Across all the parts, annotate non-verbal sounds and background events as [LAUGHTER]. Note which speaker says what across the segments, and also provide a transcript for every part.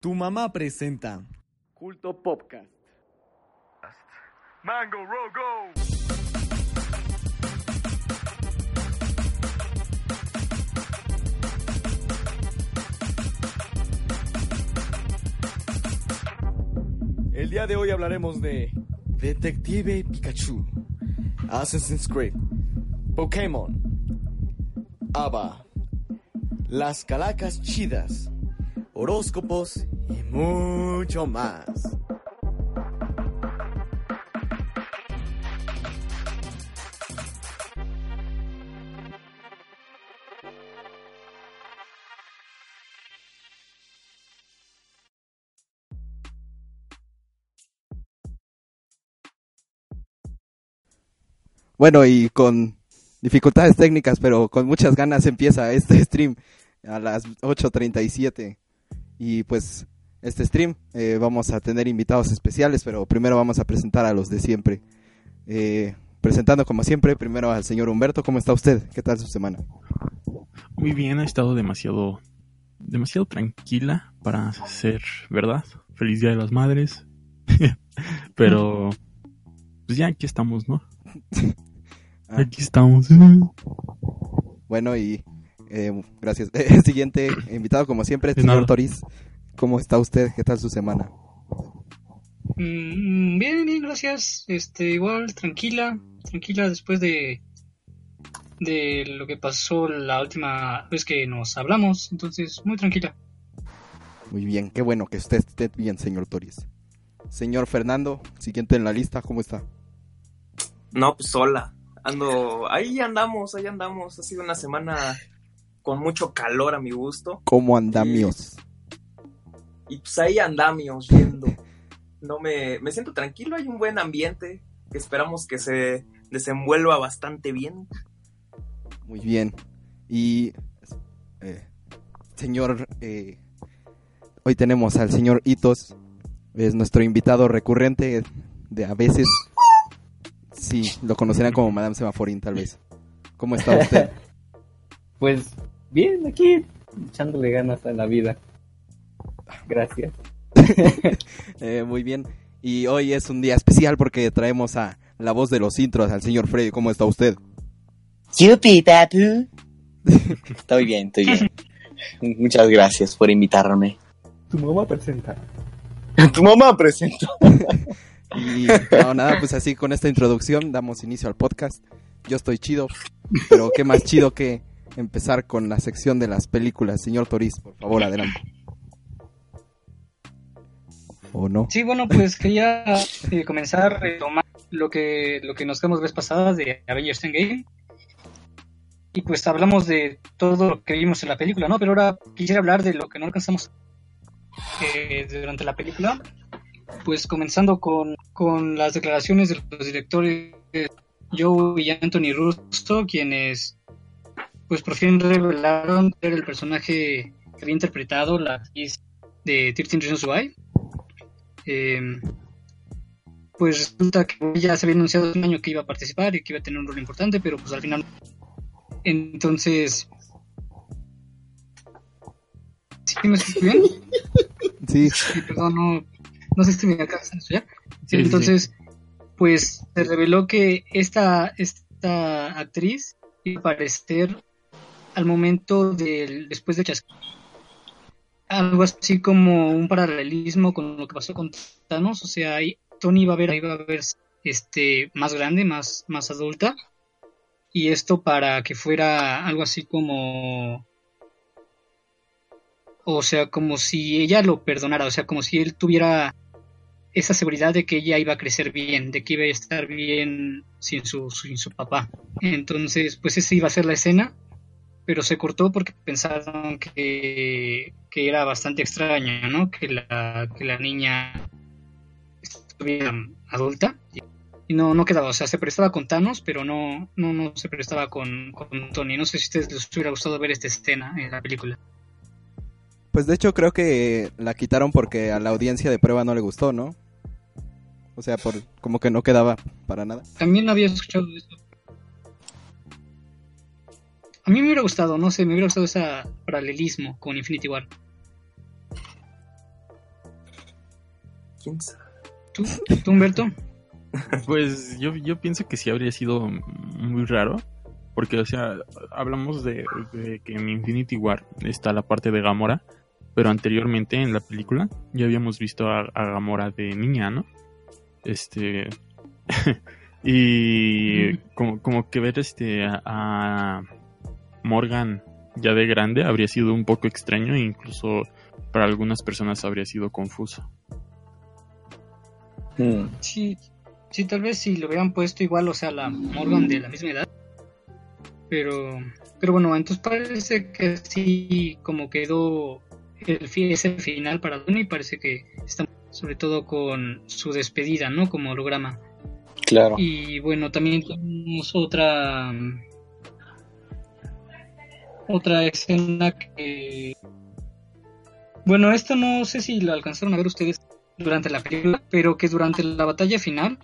Speaker 1: Tu mamá presenta Culto Podcast.
Speaker 2: Mango Rogo.
Speaker 1: El día de hoy hablaremos de Detective Pikachu, Assassin's Creed, Pokémon, ABBA, las calacas chidas, horóscopos y mucho más.
Speaker 3: Bueno, y con dificultades técnicas, pero con muchas ganas empieza este [LAUGHS] stream a las 8.37. Y pues este stream eh, vamos a tener invitados especiales, pero primero vamos a presentar a los de siempre. Eh, presentando como siempre, primero al señor Humberto, ¿cómo está usted? ¿Qué tal su semana?
Speaker 4: Muy bien, ha estado demasiado, demasiado tranquila para ser verdad. Feliz Día de las Madres. [LAUGHS] Pero, pues ya aquí estamos, ¿no? [LAUGHS]
Speaker 3: Ah,
Speaker 4: Aquí estamos.
Speaker 3: bueno, y eh, gracias. [LAUGHS] El siguiente invitado, como siempre, señor. Toriz. ¿Cómo está usted? ¿Qué tal su semana?
Speaker 5: Mm, bien, bien, gracias. Este, igual, tranquila, tranquila después de de lo que pasó la última vez que nos hablamos, entonces muy tranquila.
Speaker 3: Muy bien, qué bueno que usted esté bien, señor Toriz. Señor Fernando, siguiente en la lista, ¿cómo está?
Speaker 6: No, pues sola. Ando, ahí andamos, ahí andamos. Ha sido una semana con mucho calor a mi gusto.
Speaker 3: ¿Cómo andamios?
Speaker 6: Y pues ahí andamios viendo. No me, me siento tranquilo, hay un buen ambiente que esperamos que se desenvuelva bastante bien.
Speaker 3: Muy bien. Y, eh, señor, eh, hoy tenemos al señor Itos, es nuestro invitado recurrente de a veces. Sí, lo conocerán como Madame Semaforín, tal vez. ¿Cómo está usted? [LAUGHS]
Speaker 7: Pues bien, aquí echándole ganas a la vida. Gracias. [LAUGHS]
Speaker 3: Eh, muy bien. Y hoy es un día especial porque traemos a la voz de los intros, al señor Freddy. ¿Cómo está usted?
Speaker 8: Yupi, papu. Estoy bien, estoy bien. Muchas gracias por invitarme.
Speaker 7: Tu mamá presenta.
Speaker 8: Tu mamá presenta. [LAUGHS]
Speaker 3: Y no, nada, pues así con esta introducción damos inicio al podcast. Yo estoy chido, pero qué más chido que empezar con la sección de las películas. Señor Toriz, por favor, adelante. ¿O no?
Speaker 5: Sí, bueno, pues quería eh, comenzar a retomar lo que lo que nos quedamos vez pasada de Avengers Endgame. Y pues hablamos de todo lo que vimos en la película, ¿no? Pero ahora quisiera hablar de lo que no alcanzamos eh, durante la película. Pues comenzando con, con las declaraciones de los directores Joe y Anthony Russo, quienes pues por fin revelaron ser el personaje que había interpretado la actriz de 13 Reasons Why. Eh, pues resulta que ya se había anunciado hace un año que iba a participar y que iba a tener un rol importante, pero pues al final. Entonces. ¿Sí me escuchas bien?
Speaker 3: Sí,
Speaker 5: Sí, perdón, no, no sé si me alcanzan a escuchar.
Speaker 4: Sí, sí,
Speaker 5: Entonces, pues se reveló que esta, esta actriz iba a aparecer al momento del después de Chasquilla. Algo así como un paralelismo con lo que pasó con Thanos, o sea, ahí Tony iba a ver, iba a ver este más grande, más, más adulta, y esto para que fuera algo así como o sea, como si ella lo perdonara, o sea, como si él tuviera esa seguridad de que ella iba a crecer bien, de que iba a estar bien sin su, sin su papá. Entonces, pues esa iba a ser la escena, pero se cortó porque pensaron que, que era bastante extraño, ¿no? Que la, que la niña estuviera adulta. Y no, no quedaba, o sea, se prestaba con Thanos, pero no, no, no se prestaba con, con Tony. No sé si a ustedes les hubiera gustado ver esta escena en la película.
Speaker 3: pues de hecho creo que la quitaron porque a la audiencia de prueba no le gustó, ¿no? O sea, por como que no quedaba para nada.
Speaker 5: También había escuchado eso. A mí me hubiera gustado, no sé, me hubiera gustado ese paralelismo con Infinity War.
Speaker 6: ¿Quién sabe?
Speaker 5: ¿Tú, tú Humberto? [LAUGHS]
Speaker 4: Pues yo, yo pienso que sí habría sido muy raro. Porque, o sea, hablamos de, de que en Infinity War está la parte de Gamora. Pero anteriormente en la película ya habíamos visto a, a Gamora de niña, ¿no? Este. [LAUGHS] y como, como que ver este a, a Morgan ya de grande habría sido un poco extraño e incluso para algunas personas habría sido confuso.
Speaker 8: Mm.
Speaker 5: Sí, sí, tal vez si lo hubieran puesto igual, o sea, la Morgan de la misma edad. Pero, pero bueno, entonces parece que sí, como quedó el, fi- ese final para Tony, parece que está sobre todo con su despedida, ¿no? Como holograma.
Speaker 8: Claro.
Speaker 5: Y bueno, también tenemos otra otra escena que bueno, esto no sé si lo alcanzaron a ver ustedes durante la película, pero que durante la batalla final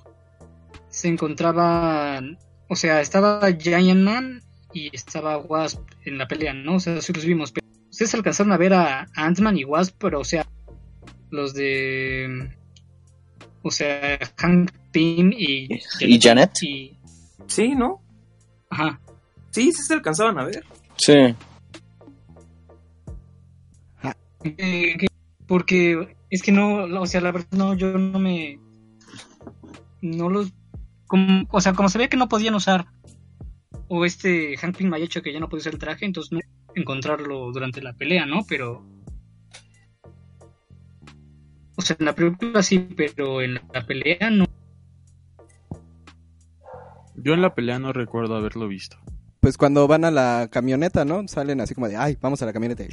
Speaker 5: se encontraban, o sea, estaba Giant Man y estaba Wasp en la pelea, ¿no? O sea, sí los vimos, pero ustedes alcanzaron a ver a Ant-Man y Wasp, pero o sea, los de o sea, Hank Pym y
Speaker 8: ¿Y Janet?
Speaker 5: y
Speaker 6: Sí, ¿no?
Speaker 5: ajá,
Speaker 6: Sí, sí se alcanzaban a ver.
Speaker 8: Sí.
Speaker 5: Eh, que- porque es que no, o sea, la verdad no, yo no me, no los, como, o sea, como se ve que no podían usar, o este Hank Pym me ha hecho que ya no podía usar el traje, entonces no encontrarlo durante la pelea, ¿no? Pero, sea, en la película sí, pero en la pelea no.
Speaker 4: Yo en la pelea no recuerdo haberlo visto.
Speaker 3: Pues cuando van a la camioneta, ¿no? Salen así como de, ay, vamos a la camioneta.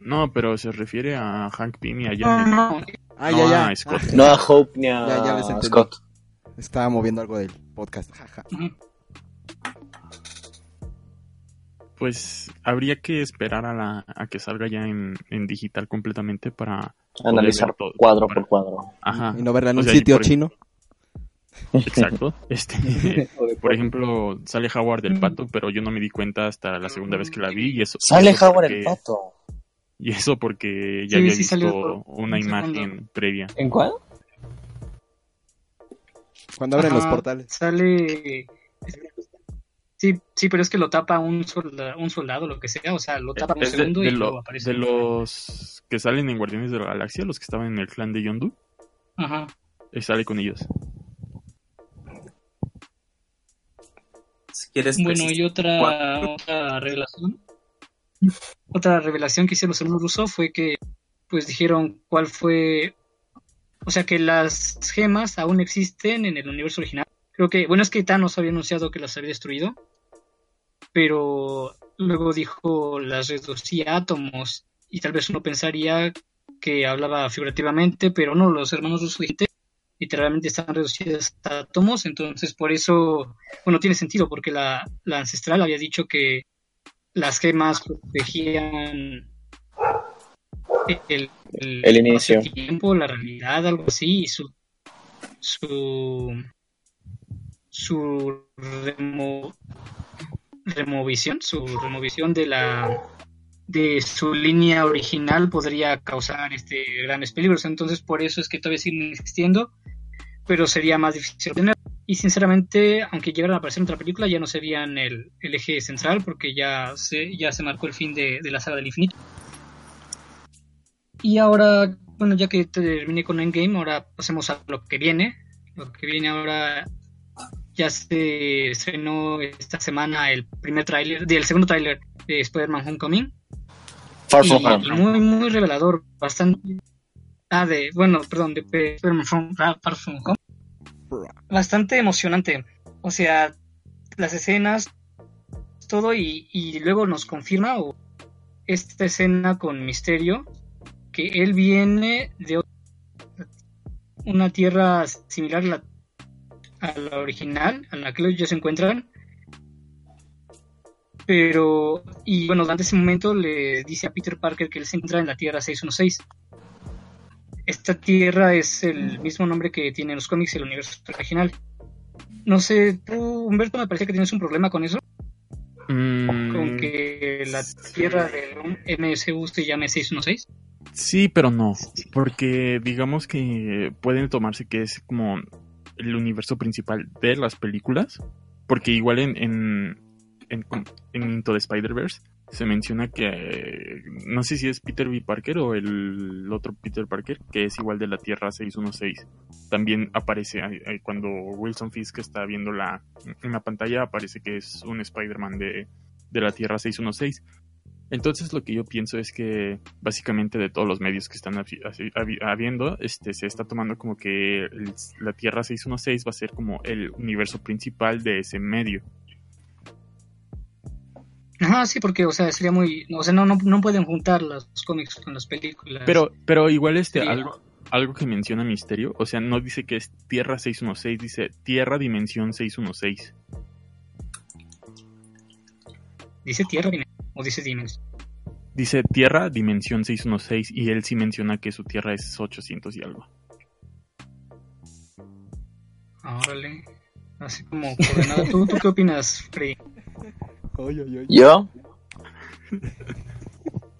Speaker 4: No, pero se refiere a Hank Pym y a
Speaker 5: No,
Speaker 4: Janet.
Speaker 5: no,
Speaker 3: Ah,
Speaker 4: No,
Speaker 3: ya, ya.
Speaker 4: a Scott.
Speaker 8: No a Hope ni a
Speaker 3: Ya, ya les entendí.
Speaker 8: Scott.
Speaker 3: Estaba moviendo algo del podcast. Jaja.
Speaker 4: Pues habría que esperar a, la, a que salga ya en, en digital completamente para...
Speaker 8: Analizar
Speaker 4: todo.
Speaker 8: cuadro
Speaker 4: Para-
Speaker 8: por cuadro.
Speaker 4: Ajá.
Speaker 3: Y no verla en
Speaker 4: O
Speaker 3: un
Speaker 4: sea,
Speaker 3: sitio
Speaker 4: por-
Speaker 3: chino.
Speaker 4: Exacto. [LAUGHS] Este,
Speaker 7: de
Speaker 4: por ejemplo, sale Howard del Pato, pero yo no me di cuenta hasta la segunda vez que la vi y eso.
Speaker 8: Sale
Speaker 4: eso
Speaker 8: Howard
Speaker 4: porque-
Speaker 8: el pato.
Speaker 4: Y eso porque ya
Speaker 5: Sí,
Speaker 4: había
Speaker 5: sí
Speaker 4: visto
Speaker 5: salió
Speaker 4: una
Speaker 5: un
Speaker 4: imagen
Speaker 5: segundo.
Speaker 4: previa.
Speaker 7: ¿En cuál?
Speaker 3: Cuando abren los portales.
Speaker 5: Sale. Sí, sí, pero es que lo tapa un, solda- un soldado, lo que sea. O sea, lo tapa un
Speaker 4: de,
Speaker 5: segundo
Speaker 4: de
Speaker 5: y
Speaker 4: lo-
Speaker 5: luego aparece.
Speaker 4: de los que salen en Guardianes de la Galaxia, los que estaban en el clan de Yondu,
Speaker 5: Ajá.
Speaker 4: eh, sale con ellos.
Speaker 6: Si quieres,
Speaker 5: Bueno,
Speaker 6: precis-
Speaker 5: y otra, otra revelación. Otra revelación que hicieron los hermanos Russo fue que, pues dijeron cuál fue. O sea, que las gemas aún existen en el universo original. Creo que, bueno, es que Thanos había anunciado que las había destruido. Pero luego dijo las reducía a átomos. Y tal vez uno pensaría que hablaba figurativamente, pero no, los hermanos Russo literalmente están reducidas a átomos, entonces por eso bueno, tiene sentido porque la, la ancestral había dicho que las gemas protegían el, el,
Speaker 8: El inicio.
Speaker 5: el tiempo, la realidad, algo así, y su su su remo- removisión, su removisión de la de su línea original podría causar este grandes peligros. Entonces, por eso es que todavía siguen existiendo, pero sería más difícil obtener. Y sinceramente, aunque llegaran a aparecer en otra película, ya no serían el, el eje central, porque ya se, ya se marcó el fin de, de la saga del infinito. Y ahora, bueno, ya que terminé con Endgame, ahora pasemos a lo que viene. Lo que viene ahora ya se estrenó esta semana el primer tráiler, del segundo tráiler de Spider-Man Homecoming.
Speaker 8: Far
Speaker 5: Y,
Speaker 8: From
Speaker 5: y
Speaker 8: Home.
Speaker 5: muy, muy revelador, bastante. Ah, de, bueno, perdón, de Spider-Man From- Far From Home. Bastante emocionante. O sea, las escenas, todo, y, y luego nos confirma o, esta escena con Misterio que él viene de una tierra similar a la, a la original, a la que ellos se encuentran. Pero, y bueno, durante ese momento le dice a Peter Parker que él se encuentra en la Tierra 616. esta tierra es el mismo nombre que tiene en los cómics el universo original. No sé, tú, Humberto, me parece que tienes un problema con eso,
Speaker 4: Mm,
Speaker 5: con que la tierra del MSU se llame 616.
Speaker 4: Sí, pero no. Porque digamos que pueden tomarse que es como el universo principal de las películas. Porque igual en, en, en, en Into the Spider-Verse se menciona que no sé si es Peter B. Parker o el otro Peter Parker, que es igual de la Tierra 616. También aparece cuando Wilson Fisk está viendo la, en la pantalla, aparece que es un Spider-Man de, de la Tierra 616. Entonces lo que yo pienso es que básicamente de todos los medios que están habiendo, este, se está tomando como que el- la Tierra 616 va a ser como el universo principal de ese medio.
Speaker 5: Ajá, sí, porque, o sea, sería muy. O sea, no, no, no pueden juntar los cómics con las películas.
Speaker 4: Pero, pero igual este,
Speaker 5: Sí.
Speaker 4: algo, algo que menciona Misterio, o sea, no dice que es Tierra 616, dice Tierra Dimensión 616.
Speaker 5: ¿Dice tierra Dimen- o dice Dimension?
Speaker 4: Dice Tierra Dimensión 616 y él sí menciona que su Tierra es 800 y algo.
Speaker 5: Ah, Órale. Así como coordenada. ¿Tú, ¿Tú qué opinas, Freddy?
Speaker 3: Oy, oy, oy.
Speaker 8: ¿Yo? [LAUGHS]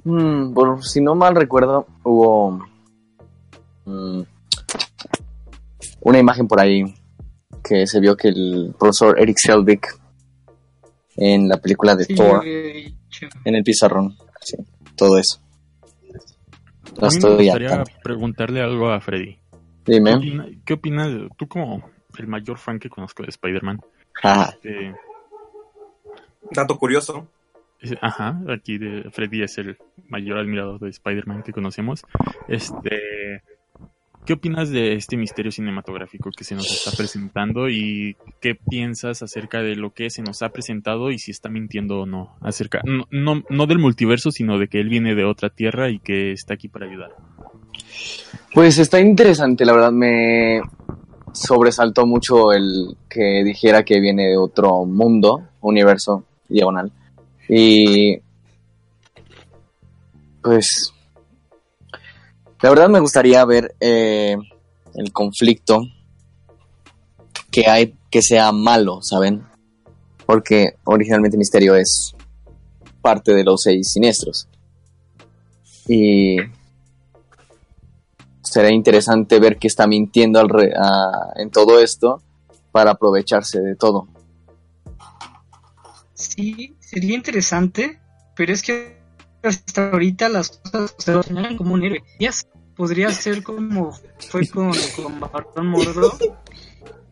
Speaker 8: Mm, por si no mal recuerdo, hubo mm, una imagen por ahí que se vio que el profesor Eric Selvig en la película de
Speaker 5: Sí,
Speaker 8: Thor, en el pizarrón, sí, todo eso.
Speaker 4: A mí me gustaría preguntarle algo a Freddy. ¿Qué,
Speaker 8: Dime.
Speaker 4: qué opinas, de- tú como el mayor fan que conozco de Spider-Man?
Speaker 8: Ah,
Speaker 4: este,
Speaker 6: Dato curioso.
Speaker 4: Ajá, aquí de Freddy es el mayor admirador de Spider-Man que conocemos. Este, ¿qué opinas de este misterio cinematográfico que se nos está presentando y qué piensas acerca de lo que se nos ha presentado y si está mintiendo o no acerca no no, del multiverso, sino de que él viene de otra tierra y que está aquí para ayudar?
Speaker 8: Pues está interesante, la verdad me sobresaltó mucho el que dijera que viene de otro mundo, universo, diagonal. Y pues la verdad me gustaría ver eh, el conflicto que hay que sea malo, ¿saben? Porque originalmente Misterio es parte de los seis siniestros. Y será interesante ver que está mintiendo al re- en todo esto para aprovecharse de todo.
Speaker 5: Sí, sería interesante, pero es que hasta ahorita las cosas se lo señalan como un héroe. Ya podría ser como fue con, con Barón Mordo,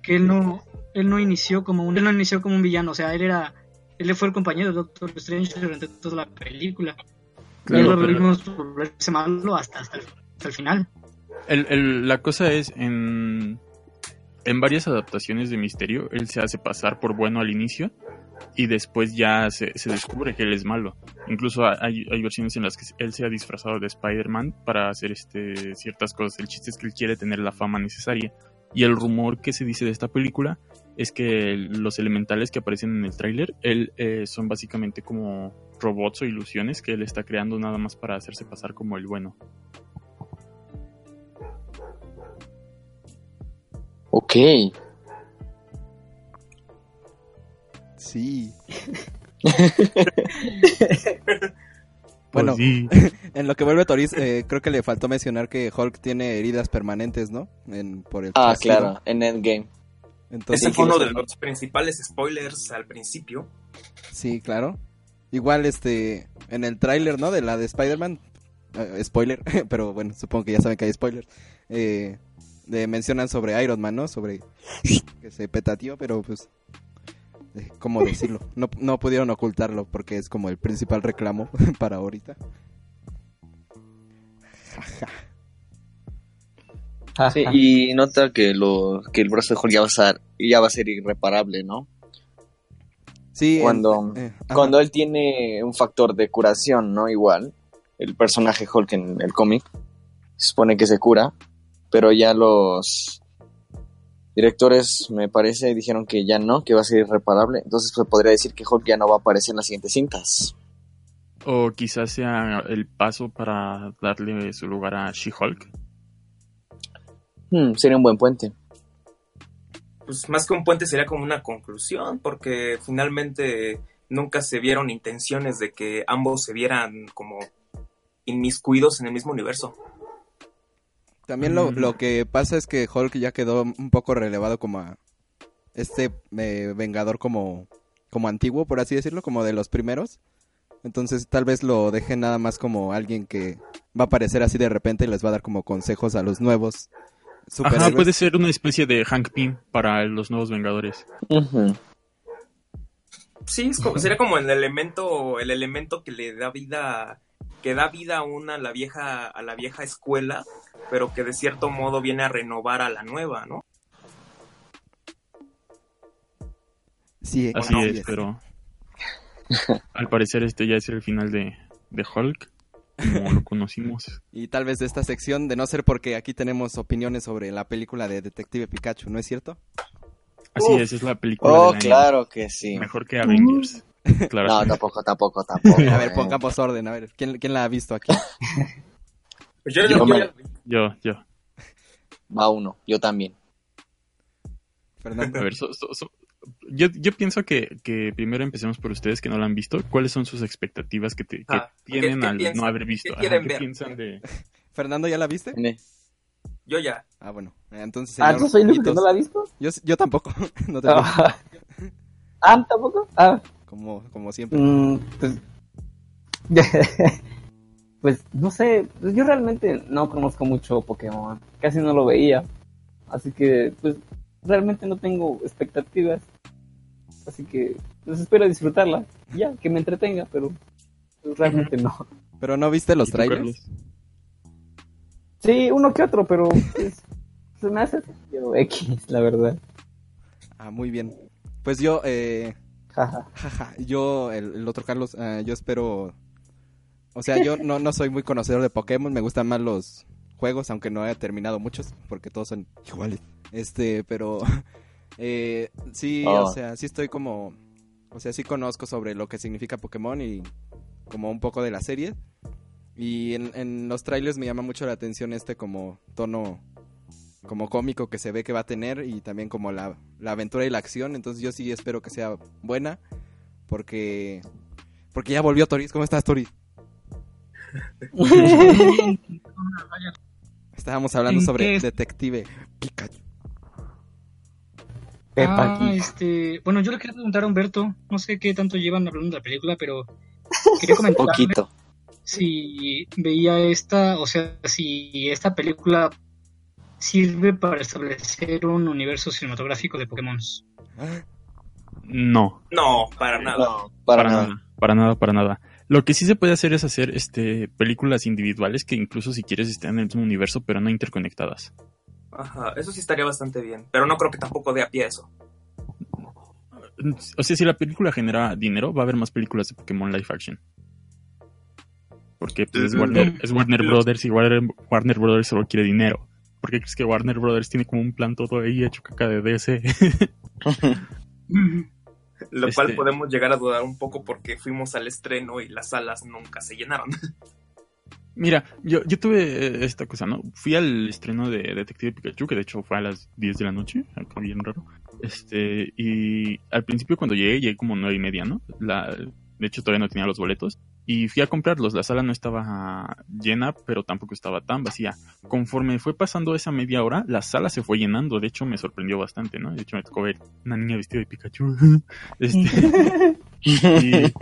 Speaker 5: que él no, él no inició como un, él no inició como un villano, o sea, él era, él fue el compañero de Doctor Strange durante toda la película. y él lo vimos volverse malo hasta, hasta, el, hasta el final.
Speaker 4: El- el- la cosa es, en, en varias adaptaciones de Misterio, él se hace pasar por bueno al inicio y después ya se, descubre que él es malo. Incluso hay, hay versiones en las que él se ha disfrazado de Spider-Man para hacer este, ciertas cosas. El chiste es que él quiere tener la fama necesaria. Y el rumor que se dice de esta película es que los elementales que aparecen en el tráiler, eh, son básicamente como robots o ilusiones que él está creando nada más para hacerse pasar como el bueno.
Speaker 8: Ok.
Speaker 3: Sí. [LAUGHS]
Speaker 4: Pues
Speaker 3: Bueno,
Speaker 4: sí. [LAUGHS]
Speaker 3: en lo que vuelve Toris, eh, creo que le faltó mencionar que Hulk tiene heridas permanentes, ¿no? En, por el
Speaker 8: Ah, claro, en Endgame.
Speaker 3: Entonces,
Speaker 6: Ese fue uno de los principales spoilers al principio.
Speaker 3: sí, claro. Igual, este, en el tráiler, ¿no? De la de Spider-Man, eh, spoiler, [LAUGHS] pero bueno, supongo que ya saben que hay spoilers. Eh, mencionan sobre Iron Man, ¿no? Sobre que se petateó, pero pues, eh, ¿cómo decirlo? No, no pudieron ocultarlo porque es como el principal reclamo [LAUGHS] para ahorita.
Speaker 8: Sí, y nota que lo que el brazo de Hulk ya va a ser, ya va a ser irreparable, ¿no?
Speaker 3: Sí,
Speaker 8: Cuando,
Speaker 3: eh,
Speaker 8: cuando él tiene un factor de curación, ¿no? Igual, el personaje Hulk en el cómic se supone que se cura, pero ya los directores, me parece, dijeron que ya no, que va a ser irreparable. Entonces se podría decir que Hulk ya no va a aparecer en las siguientes cintas.
Speaker 4: O quizás sea el paso para darle su lugar a She-Hulk.
Speaker 8: Hmm, sería un buen puente.
Speaker 6: Pues más que un puente sería como una conclusión, porque finalmente nunca se vieron intenciones de que ambos se vieran como inmiscuidos en el mismo universo.
Speaker 3: También lo, lo que pasa es que Hulk ya quedó un poco relevado como a este eh, Vengador como, como antiguo, por así decirlo, como de los primeros. Entonces tal vez lo dejen nada más como alguien que va a aparecer así de repente y les va a dar como consejos a los nuevos.
Speaker 4: Ajá, puede ser una especie de Hank Pym para los nuevos Vengadores.
Speaker 6: Sí, es como- sería como el elemento, el elemento que le da vida, que da vida a una a la vieja, a la vieja escuela, pero que de cierto modo viene a renovar a la nueva, ¿no?
Speaker 3: Sí,
Speaker 4: Así
Speaker 3: así
Speaker 4: es, pero [LAUGHS] al parecer este ya es el final de, de Hulk, como lo conocimos.
Speaker 3: Y tal vez de esta sección, de no ser porque aquí tenemos opiniones sobre la película de Detective Pikachu, ¿no es cierto?
Speaker 4: Así es, es la película
Speaker 8: Oh,
Speaker 4: del año.
Speaker 8: claro que sí.
Speaker 4: Mejor que Avengers. [LAUGHS] Claro.
Speaker 8: No, tampoco, tampoco, tampoco.
Speaker 3: A ver, pongamos orden, a ver, ¿quién, quién la ha visto aquí?
Speaker 6: Pues yo,
Speaker 8: Yo
Speaker 6: yo-
Speaker 8: me-
Speaker 6: yo-
Speaker 4: Yo, yo.
Speaker 8: Va uno, yo también.
Speaker 3: Fernando.
Speaker 4: A ver, so- so- so- yo, yo pienso que, que primero empecemos por ustedes que no la han visto. ¿Cuáles son sus expectativas que, te- que
Speaker 6: Ah,
Speaker 4: tienen
Speaker 6: ¿qué- qué
Speaker 4: al no haber visto?
Speaker 6: ¿Qué
Speaker 4: Ajá,
Speaker 6: quieren
Speaker 4: ¿qué
Speaker 6: ver?
Speaker 4: piensan de...?
Speaker 3: Fernando, ¿ya la viste?
Speaker 6: Yo ya.
Speaker 3: Ah, bueno, entonces
Speaker 7: Ah, ¿tú soy el único que no la ha visto?
Speaker 3: Yo, yo tampoco, [LAUGHS] no te preocupes,
Speaker 7: Ah, Ah, ¿tampoco? Ah,
Speaker 3: como, como siempre.
Speaker 7: mm, pues... [LAUGHS] pues, no sé, pues yo realmente no conozco mucho Pokémon, casi no lo veía, así que, pues, realmente no tengo expectativas, así que, pues espero disfrutarla, ya, que me entretenga, pero pues, realmente no. [LAUGHS]
Speaker 3: Pero no viste los
Speaker 4: ¿Y tú,
Speaker 3: trailers.
Speaker 7: Sí, uno que otro, pero pues, se me hace sentido X, la verdad.
Speaker 3: Ah, muy bien. Pues yo, eh,
Speaker 7: Jaja.
Speaker 3: jaja, yo, el, el otro Carlos, eh, yo espero, o sea, yo no, no soy muy conocedor de Pokémon, me gustan más los juegos, aunque no he terminado muchos, porque todos son iguales. Este, pero, [LAUGHS] eh, sí,
Speaker 8: Oh.
Speaker 3: o sea, sí estoy como, o sea, sí conozco sobre lo que significa Pokémon y como un poco de la serie. Y en, en los trailers me llama mucho la atención este como tono como cómico que se ve que va a tener y también como la, la aventura y la acción. Entonces yo sí espero que sea buena porque porque ya volvió Toris. ¿Cómo estás, Toris? [LAUGHS] Estábamos hablando
Speaker 5: ¿En
Speaker 3: sobre Detective Pikachu.
Speaker 7: Pepa
Speaker 5: Ah, este, bueno, yo le quería preguntar a Humberto, no sé qué tanto llevan hablando de la película, pero [LAUGHS] quería comentar
Speaker 8: Poquito.
Speaker 5: si veía esta, o sea, si esta película sirve para establecer un universo cinematográfico de Pokémon.
Speaker 4: No,
Speaker 6: No, para nada.
Speaker 8: No, para,
Speaker 4: para
Speaker 8: nada.
Speaker 4: nada, para nada, para nada. Lo que sí se puede hacer es hacer este películas individuales que incluso si quieres estén en el mismo universo, pero no interconectadas.
Speaker 6: Ajá, eso sí estaría bastante bien, pero no creo que tampoco dé a pie eso.
Speaker 4: O sea, si la película genera dinero, va a haber más películas de Pokémon Live Action. Porque pues, es,
Speaker 6: Mm.
Speaker 4: Warner, es Warner Brothers y Warner, Warner Brothers solo quiere dinero. ¿Por qué crees que Warner Brothers tiene como un plan todo ahí hecho caca de DC? [LAUGHS]
Speaker 6: Lo
Speaker 4: Este-
Speaker 6: cual podemos llegar a dudar un poco porque fuimos al estreno y las salas nunca se llenaron. [LAUGHS]
Speaker 4: Mira, yo, yo tuve eh, esta cosa, ¿no? Fui al estreno de Detective Pikachu, que de hecho fue a las 10 de la noche, algo bien raro. Este, y al principio cuando llegué, llegué como nueve y media, ¿no? La, de hecho todavía no tenía los boletos. Y fui a comprarlos. La sala no estaba llena, pero tampoco estaba tan vacía. Conforme fue pasando esa media hora, la sala se fue llenando. De hecho, me sorprendió bastante, ¿no? De hecho, me tocó ver una niña vestida de Pikachu. [LAUGHS] Este, y,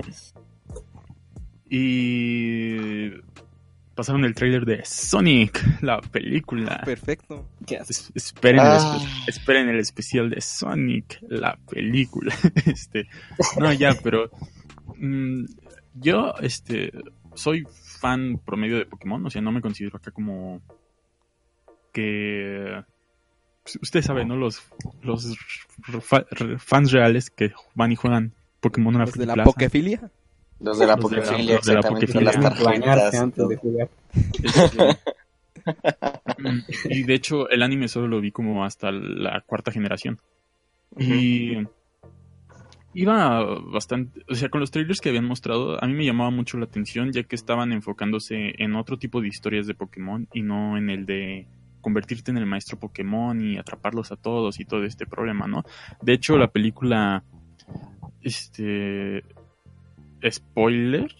Speaker 4: y pasaron el tráiler de Sonic, la película.
Speaker 3: Perfecto.
Speaker 4: Es- esperen, el
Speaker 8: Ah.
Speaker 4: espe- esperen el especial de Sonic, la película. [LAUGHS] este, no, ya, pero mm, yo, este, soy fan promedio de Pokémon, o sea, no me considero acá como que pues, usted sabe, ¿no? Los, los fa- fans reales que van y juegan Pokémon a la
Speaker 3: Los de la
Speaker 4: Plaza.
Speaker 3: Pokefilia.
Speaker 8: Los de la
Speaker 4: Los de la-
Speaker 8: Pokefilia,
Speaker 4: los de la
Speaker 8: exactamente.
Speaker 4: Pokefilia.
Speaker 8: Las
Speaker 7: antes de jugar. [LAUGHS]
Speaker 4: Y de hecho, el anime solo lo vi como hasta la cuarta generación. Y iba bastante, o sea, con los trailers que habían mostrado, a mí me llamaba mucho la atención ya que estaban enfocándose en otro tipo de historias de Pokémon y no en el de convertirte en el maestro Pokémon y atraparlos a todos y todo este problema, ¿no? De hecho, la película, este, spoiler,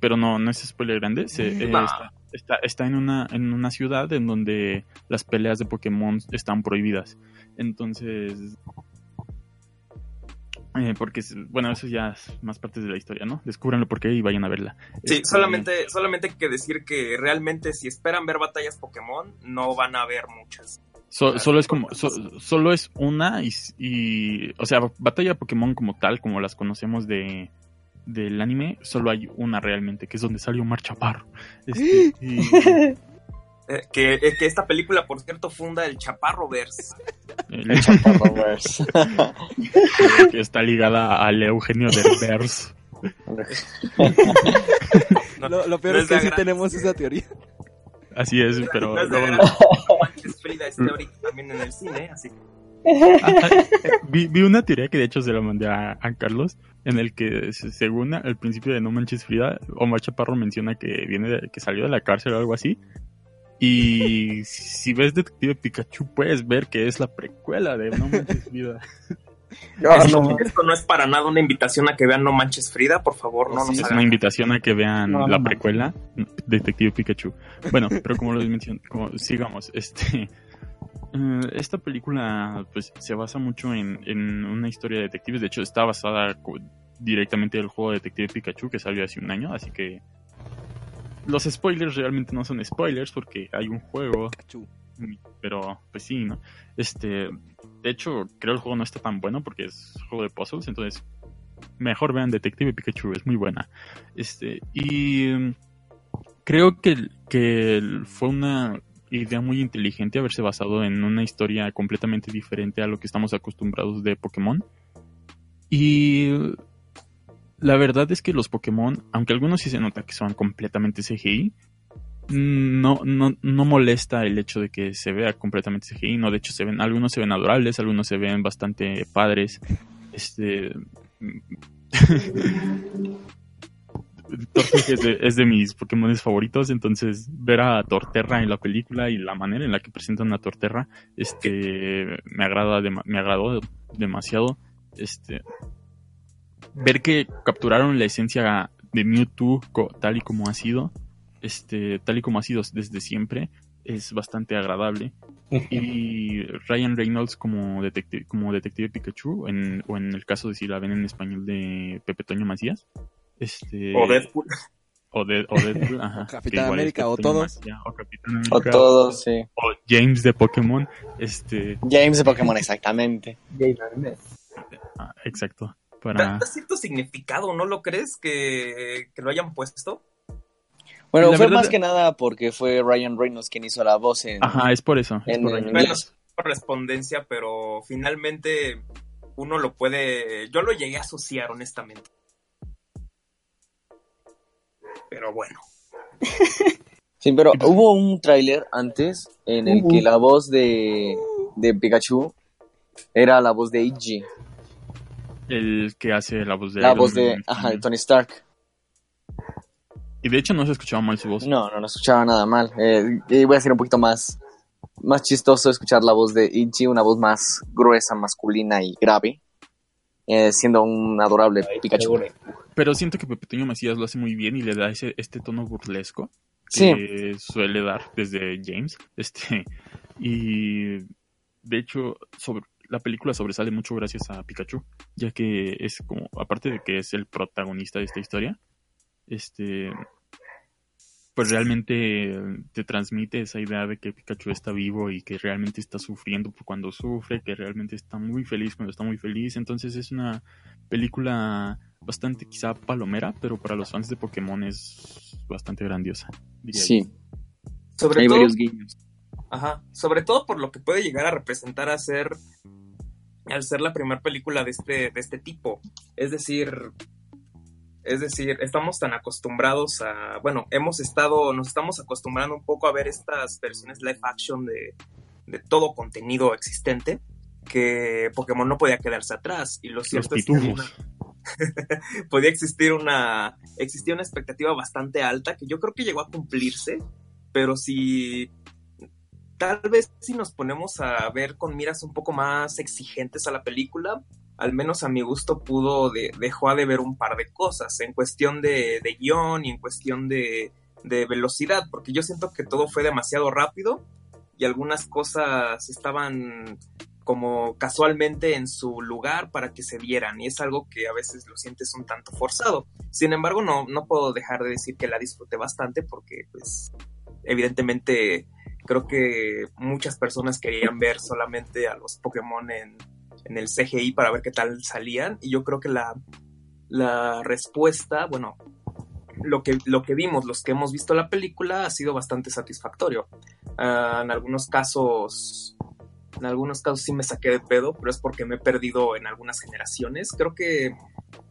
Speaker 4: pero no, no es spoiler grande, se, eh, está, está, está en, una, en una ciudad en donde las peleas de Pokémon están prohibidas. Entonces, eh, porque, bueno, eso ya es más partes de la historia, ¿no? Descúbranlo por qué y vayan a verla.
Speaker 6: Sí,
Speaker 4: Este,
Speaker 6: solamente, solamente hay que decir que realmente si esperan ver batallas Pokémon, no van a ver muchas.
Speaker 4: So- solo es como so- solo es una y, o sea batalla Pokémon como tal como las conocemos de del anime solo hay una realmente que es donde salió Mar Chaparro Este, [LAUGHS] y-
Speaker 6: que, eh, que esta película, por cierto, funda el Chaparroverse.
Speaker 4: el-
Speaker 8: Chaparroverse. [LAUGHS]
Speaker 4: que está ligada al Eugenio Derbez
Speaker 6: No, [LAUGHS]
Speaker 3: Lo, lo peor
Speaker 6: no
Speaker 3: es que
Speaker 6: de
Speaker 3: sí tenemos esa teoría.
Speaker 4: así es pero
Speaker 6: No es
Speaker 4: luego-
Speaker 6: Frida está ahorita también en el cine, así que
Speaker 4: vi, vi una teoría que de hecho se la mandé a, a Carlos en el que se- según al principio de No Manches Frida Omar Chaparro menciona que viene de- que salió de la cárcel o algo así y si ves Detective Pikachu puedes ver que es la precuela de No Manches Frida [LAUGHS]
Speaker 6: esto, esto no es para nada una invitación a que vean No Manches Frida, por favor, no
Speaker 3: Sí,
Speaker 6: nos
Speaker 4: es
Speaker 6: hagan.
Speaker 4: una invitación a que vean
Speaker 7: No, no,
Speaker 4: la
Speaker 7: no.
Speaker 4: precuela Detective Pikachu bueno pero como lo mencioné como sigamos este eh, esta película pues se basa mucho en, en una historia de detectives de hecho está basada directamente del juego Detective Pikachu que salió hace un año así que los spoilers realmente no son spoilers porque hay un juego
Speaker 3: Pikachu.
Speaker 4: pero pues sí, ¿no? Este, de hecho, creo el juego no está tan bueno porque es juego de puzzles, entonces mejor vean Detective Pikachu, es muy buena. Este, y mm, creo que, que fue una idea muy inteligente haberse basado en una historia completamente diferente a lo que estamos acostumbrados de Pokémon. Y la verdad es que los Pokémon, aunque algunos sí se nota que son completamente CGI, no, no, no molesta el hecho de que se vea completamente CGI, no, de hecho se ven, algunos se ven adorables, algunos se ven bastante padres, este [LAUGHS] Torterra es de, es de mis Pokémon favoritos, entonces ver a Torterra en la película y la manera en la que presentan a Torterra, este me agrada me agradó demasiado. Este ver que capturaron la esencia de Mewtwo tal y como ha sido, este, tal y como ha sido desde siempre, es bastante agradable. [LAUGHS] Y Ryan Reynolds como detective, como detective Pikachu, en, o en el caso de si la ven en español de Pepe Toño Macías, este,
Speaker 6: O Deadpool.
Speaker 4: o, de, o Deadpool, [LAUGHS] ajá,
Speaker 3: Capitán América,
Speaker 4: Pepe
Speaker 3: o
Speaker 4: Toño
Speaker 3: todos.
Speaker 4: Macías, o Capitán
Speaker 8: O
Speaker 4: América,
Speaker 8: todos, sí.
Speaker 4: o James de Pokémon, este,
Speaker 8: James de Pokémon, exactamente.
Speaker 4: ah, exacto, para...
Speaker 6: da cierto significado, ¿no lo crees que, que lo hayan puesto?
Speaker 8: Bueno,
Speaker 4: La
Speaker 8: fue
Speaker 4: verdad-
Speaker 8: más que nada porque fue Ryan Reynolds quien hizo la voz en...
Speaker 4: Ajá, es por eso. es
Speaker 8: En-
Speaker 4: por
Speaker 8: en
Speaker 4: Ryan
Speaker 6: Bueno,
Speaker 8: inglés.
Speaker 6: correspondencia, pero finalmente uno lo puede. Yo lo llegué a asociar, honestamente. Pero bueno. [LAUGHS]
Speaker 8: Sí, pero hubo un tráiler antes en el que la voz de, de Pikachu era la voz de Iggy,
Speaker 4: el que hace la voz de
Speaker 8: la
Speaker 4: Iron
Speaker 8: voz de, ajá, de Tony Stark.
Speaker 4: Y de hecho no se escuchaba mal su voz.
Speaker 8: No, no, no escuchaba nada mal. Eh, y voy a decir un poquito más, más chistoso escuchar la voz de Iggy, una voz más gruesa, masculina y grave, eh, siendo un adorable Pikachu.
Speaker 4: Pero siento que Pepe Toño Macías lo hace muy bien y le da ese, este tono burlesco
Speaker 8: Sí,
Speaker 4: que suele dar desde James. [LAUGHS] Este, y de hecho, sobre, la película sobresale mucho gracias a Pikachu, ya que es como, aparte de que es el protagonista de esta historia, este pues realmente te transmite esa idea de que Pikachu está vivo y que realmente está sufriendo por cuando sufre, que realmente está muy feliz cuando está muy feliz. Entonces es una película bastante quizá palomera, pero para los fans de Pokémon es bastante grandiosa. diría
Speaker 8: sí.
Speaker 4: yo.
Speaker 6: Sobre
Speaker 8: Hay
Speaker 6: todo,
Speaker 8: varios guiños.
Speaker 6: Ajá, sobre todo por lo que puede llegar a representar a ser al ser la primera película de este, de este tipo. Es decir, es decir, estamos tan acostumbrados a, bueno, hemos estado, nos estamos acostumbrando un poco a ver estas versiones live action de, de todo contenido existente, que Pokémon no podía quedarse atrás. Y lo
Speaker 4: Los
Speaker 6: cierto es que [LAUGHS] podía existir una, existía una expectativa bastante alta que yo creo que llegó a cumplirse, pero si tal vez si nos ponemos a ver con miras un poco más exigentes a la película, al menos a mi gusto pudo, de, dejó de ver un par de cosas en cuestión de, guion y en cuestión de, de velocidad, porque yo siento que todo fue demasiado rápido y algunas cosas estaban como casualmente en su lugar para que se vieran y es algo que a veces lo sientes un tanto forzado. Sin embargo, no, no puedo dejar de decir que la disfruté bastante porque pues evidentemente creo que muchas personas querían ver solamente a los Pokémon en, el CGI para ver qué tal salían y yo creo que la, la respuesta, bueno, lo que, lo que vimos, los que hemos visto la película, ha sido bastante satisfactorio. Uh, en algunos casos en algunos casos sí me saqué de pedo, pero es porque me he perdido en algunas generaciones. Creo que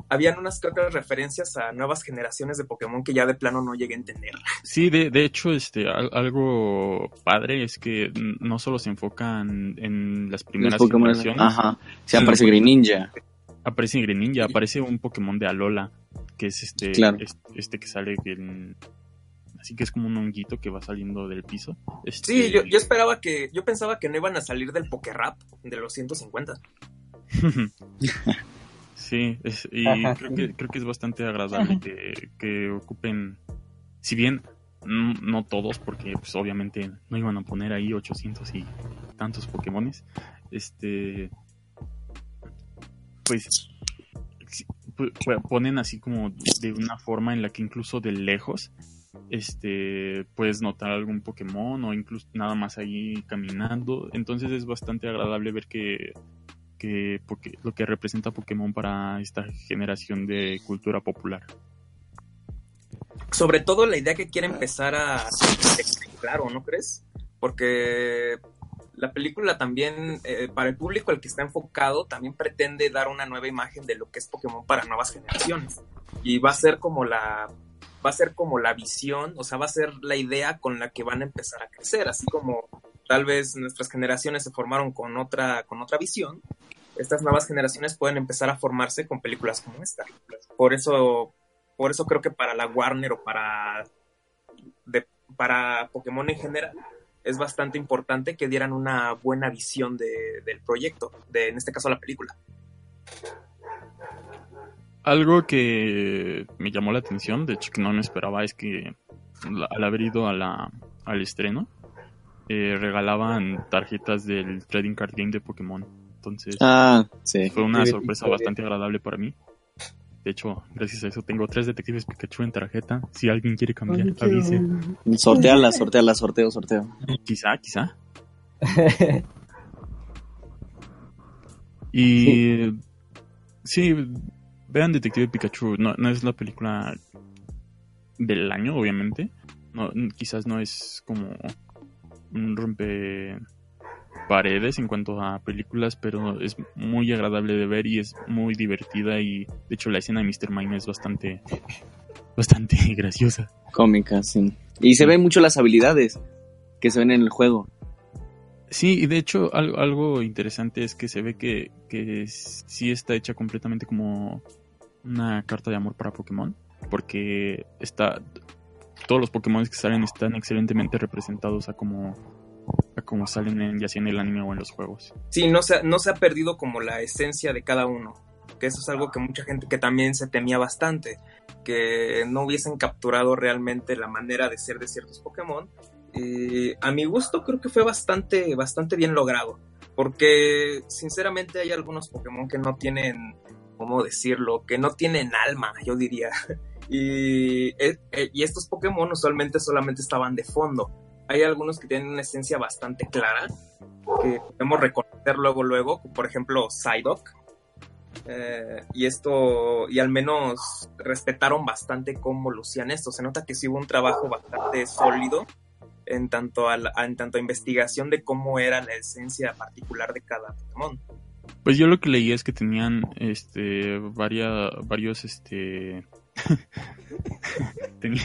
Speaker 6: habían unas que otras referencias a nuevas generaciones de Pokémon que ya de plano no llegué a entender.
Speaker 4: Sí, de, de hecho, este, algo padre es que no solo se enfocan en las primeras
Speaker 8: Pokémon,
Speaker 4: generaciones.
Speaker 8: Ajá. Se aparece Greninja.
Speaker 4: Aparece Greninja, aparece un Pokémon de Alola, que es este,
Speaker 8: Claro.
Speaker 4: este, este que sale en- así que es como un honguito que va saliendo del piso. Este,
Speaker 6: Sí, yo, yo esperaba que, yo pensaba que no iban a salir del Pokérap de los 150. [LAUGHS]
Speaker 4: sí, es- y
Speaker 7: Ajá,
Speaker 4: creo,
Speaker 7: sí.
Speaker 4: que, creo que es bastante agradable que, que ocupen, si bien mm, no todos, porque pues obviamente no iban a poner ahí 800 y tantos Pokémones, este, pues ponen así como de una forma en la que incluso de lejos este puedes notar algún Pokémon o incluso nada más ahí caminando entonces es bastante agradable ver que que lo que representa Pokémon para esta generación de cultura popular
Speaker 6: Sobre todo la idea que quiere empezar a claro, ¿no crees? Porque la película también, eh, para el público al que está enfocado, también pretende dar una nueva imagen de lo que es Pokémon para nuevas generaciones. Y va a ser como la va a ser como la visión, o sea, va a ser la idea con la que van a empezar a crecer, así como tal vez nuestras generaciones se formaron con otra con otra visión, estas nuevas generaciones pueden empezar a formarse con películas como esta. Por eso por eso creo que para la Warner o para de- para Pokémon en general es bastante importante que dieran una buena visión de- del proyecto, de en este caso la película.
Speaker 4: Algo que me llamó la atención, de hecho que no me esperaba, es que al haber ido la, al estreno, eh, regalaban tarjetas del Trading Card Game de Pokémon. Entonces
Speaker 8: Ah, sí.
Speaker 4: fue una
Speaker 7: Sí,
Speaker 4: sorpresa
Speaker 7: sí.
Speaker 4: bastante agradable para mí. De hecho, gracias a eso tengo tres detectives Pikachu en tarjeta. Si alguien quiere cambiar, avise.
Speaker 8: Sorteala, sorteala, sorteo, sorteo.
Speaker 4: Quizá, quizá. [LAUGHS] Y sí, vean Detective Pikachu. No, no es la película del año, obviamente. No, quizás no es como rompe paredes en cuanto a películas, pero es muy agradable de ver y es muy divertida y de hecho la escena de Mr. Mime es bastante bastante [LAUGHS] graciosa.
Speaker 8: Cómica, sí. Y se ven mucho las habilidades que se ven en el juego.
Speaker 4: Sí, y de hecho algo, algo interesante es que se ve que, que sí está hecha completamente como una carta de amor para Pokémon, porque está todos los Pokémon que salen están excelentemente representados a como a salen en, ya sea en el anime o en los juegos.
Speaker 6: Sí, no se, no se ha perdido como la esencia de cada uno, que eso es algo que mucha gente que también se temía bastante, que no hubiesen capturado realmente la manera de ser de ciertos Pokémon. Y a mi gusto creo que fue bastante, bastante bien logrado, porque sinceramente hay algunos Pokémon que no tienen, ¿cómo decirlo? Que no tienen alma, yo diría. [LAUGHS] Y, eh, eh, y estos Pokémon usualmente solamente estaban de fondo. Hay algunos que tienen una esencia bastante clara, que podemos reconocer luego, luego, por ejemplo, Psyduck. Eh, y esto, y al menos respetaron bastante cómo lucían esto. Se nota que sí hubo un trabajo bastante sólido en tanto a, la- en tanto investigación de cómo era la esencia particular de cada Pokémon.
Speaker 4: Pues yo lo que leí es que tenían este varia, varios este [LAUGHS] Teni-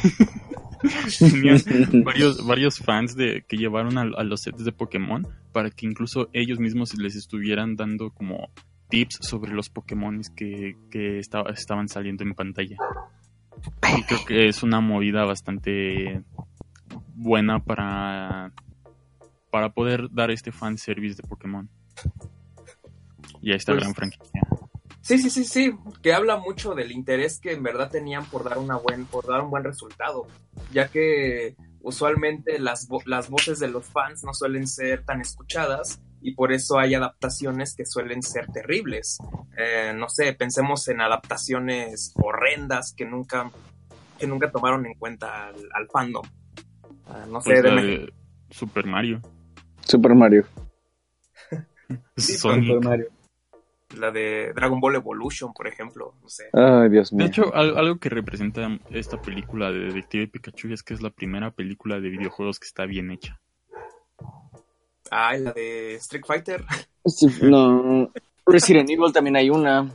Speaker 4: tenían varios, varios fans de que llevaron a, a los sets de Pokémon para que incluso ellos mismos les estuvieran dando como tips sobre los Pokémon que, que estaba- estaban saliendo en pantalla. Y creo que es una movida bastante buena para para poder dar este fan service de Pokémon. Y a esta
Speaker 6: Pues-
Speaker 4: gran franquicia.
Speaker 6: Sí, sí, sí, sí, que habla mucho del interés que en verdad tenían por dar una buen, por dar un buen resultado, ya que usualmente las, vo- las voces de los fans no suelen ser tan escuchadas y por eso hay adaptaciones que suelen ser terribles. Eh, no sé, pensemos en adaptaciones horrendas que nunca, que nunca tomaron en cuenta al, al fandom. Ah, no sé,
Speaker 4: Pues de Super Mario.
Speaker 8: Super Mario.
Speaker 6: Sí, [LAUGHS]
Speaker 4: Sonic.
Speaker 7: Super Mario.
Speaker 6: La de Dragon Ball Evolution, por ejemplo, no sé.
Speaker 8: Ay, Dios
Speaker 4: De
Speaker 8: mío.
Speaker 4: hecho, al- algo que representa esta película de Detective Pikachu es que es la primera película de videojuegos que está bien hecha.
Speaker 6: Ah, la de Street Fighter.
Speaker 8: Sí, [LAUGHS] no. Resident Evil también hay una.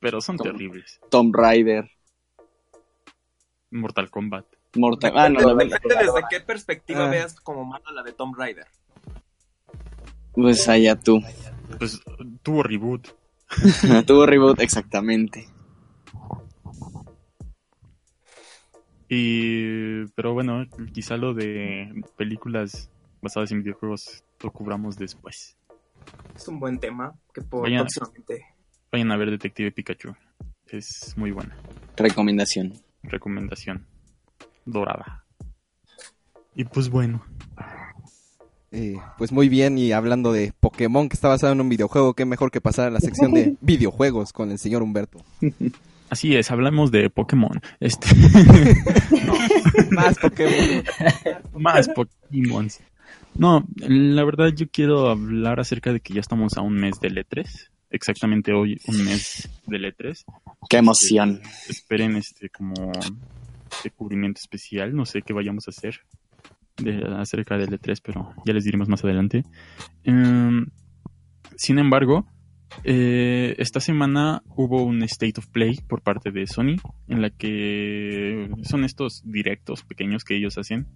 Speaker 4: Pero son
Speaker 8: Tom-
Speaker 4: terribles.
Speaker 8: Tomb Raider.
Speaker 4: Mortal Kombat.
Speaker 8: Mortal. Ah, no, la verdad.
Speaker 6: Depende desde qué perspectiva
Speaker 8: Ah.
Speaker 6: veas como mala la de Tomb Raider.
Speaker 8: Pues allá tú.
Speaker 4: Pues tuvo reboot. [LAUGHS]
Speaker 8: Tuvo reboot, exactamente.
Speaker 4: Y, pero bueno, quizá lo de películas basadas en videojuegos lo cubramos después.
Speaker 6: Es un buen tema que por
Speaker 4: Vayan.
Speaker 6: próximamente.
Speaker 4: Vayan a ver Detective Pikachu. Es muy buena.
Speaker 8: Recomendación.
Speaker 4: Recomendación. Dorada. Y pues bueno,
Speaker 3: Eh, pues muy bien, y hablando de Pokémon que está basado en un videojuego, qué mejor que pasar a la sección de [LAUGHS] videojuegos con el señor Humberto.
Speaker 4: así es, hablamos de Pokémon. Este, [LAUGHS]
Speaker 3: Más Pokémon.
Speaker 4: más Pokémon. No, la verdad yo quiero hablar acerca de que ya estamos a un mes del E3. Exactamente hoy, un mes del E3.
Speaker 8: Qué emoción.
Speaker 4: esperen este como este cubrimiento especial, no sé qué vayamos a hacer de, acerca del E3, pero ya les diremos más adelante. Em, sin embargo, eh, esta semana hubo un State of Play por parte de Sony, en la que son estos directos pequeños que ellos hacen.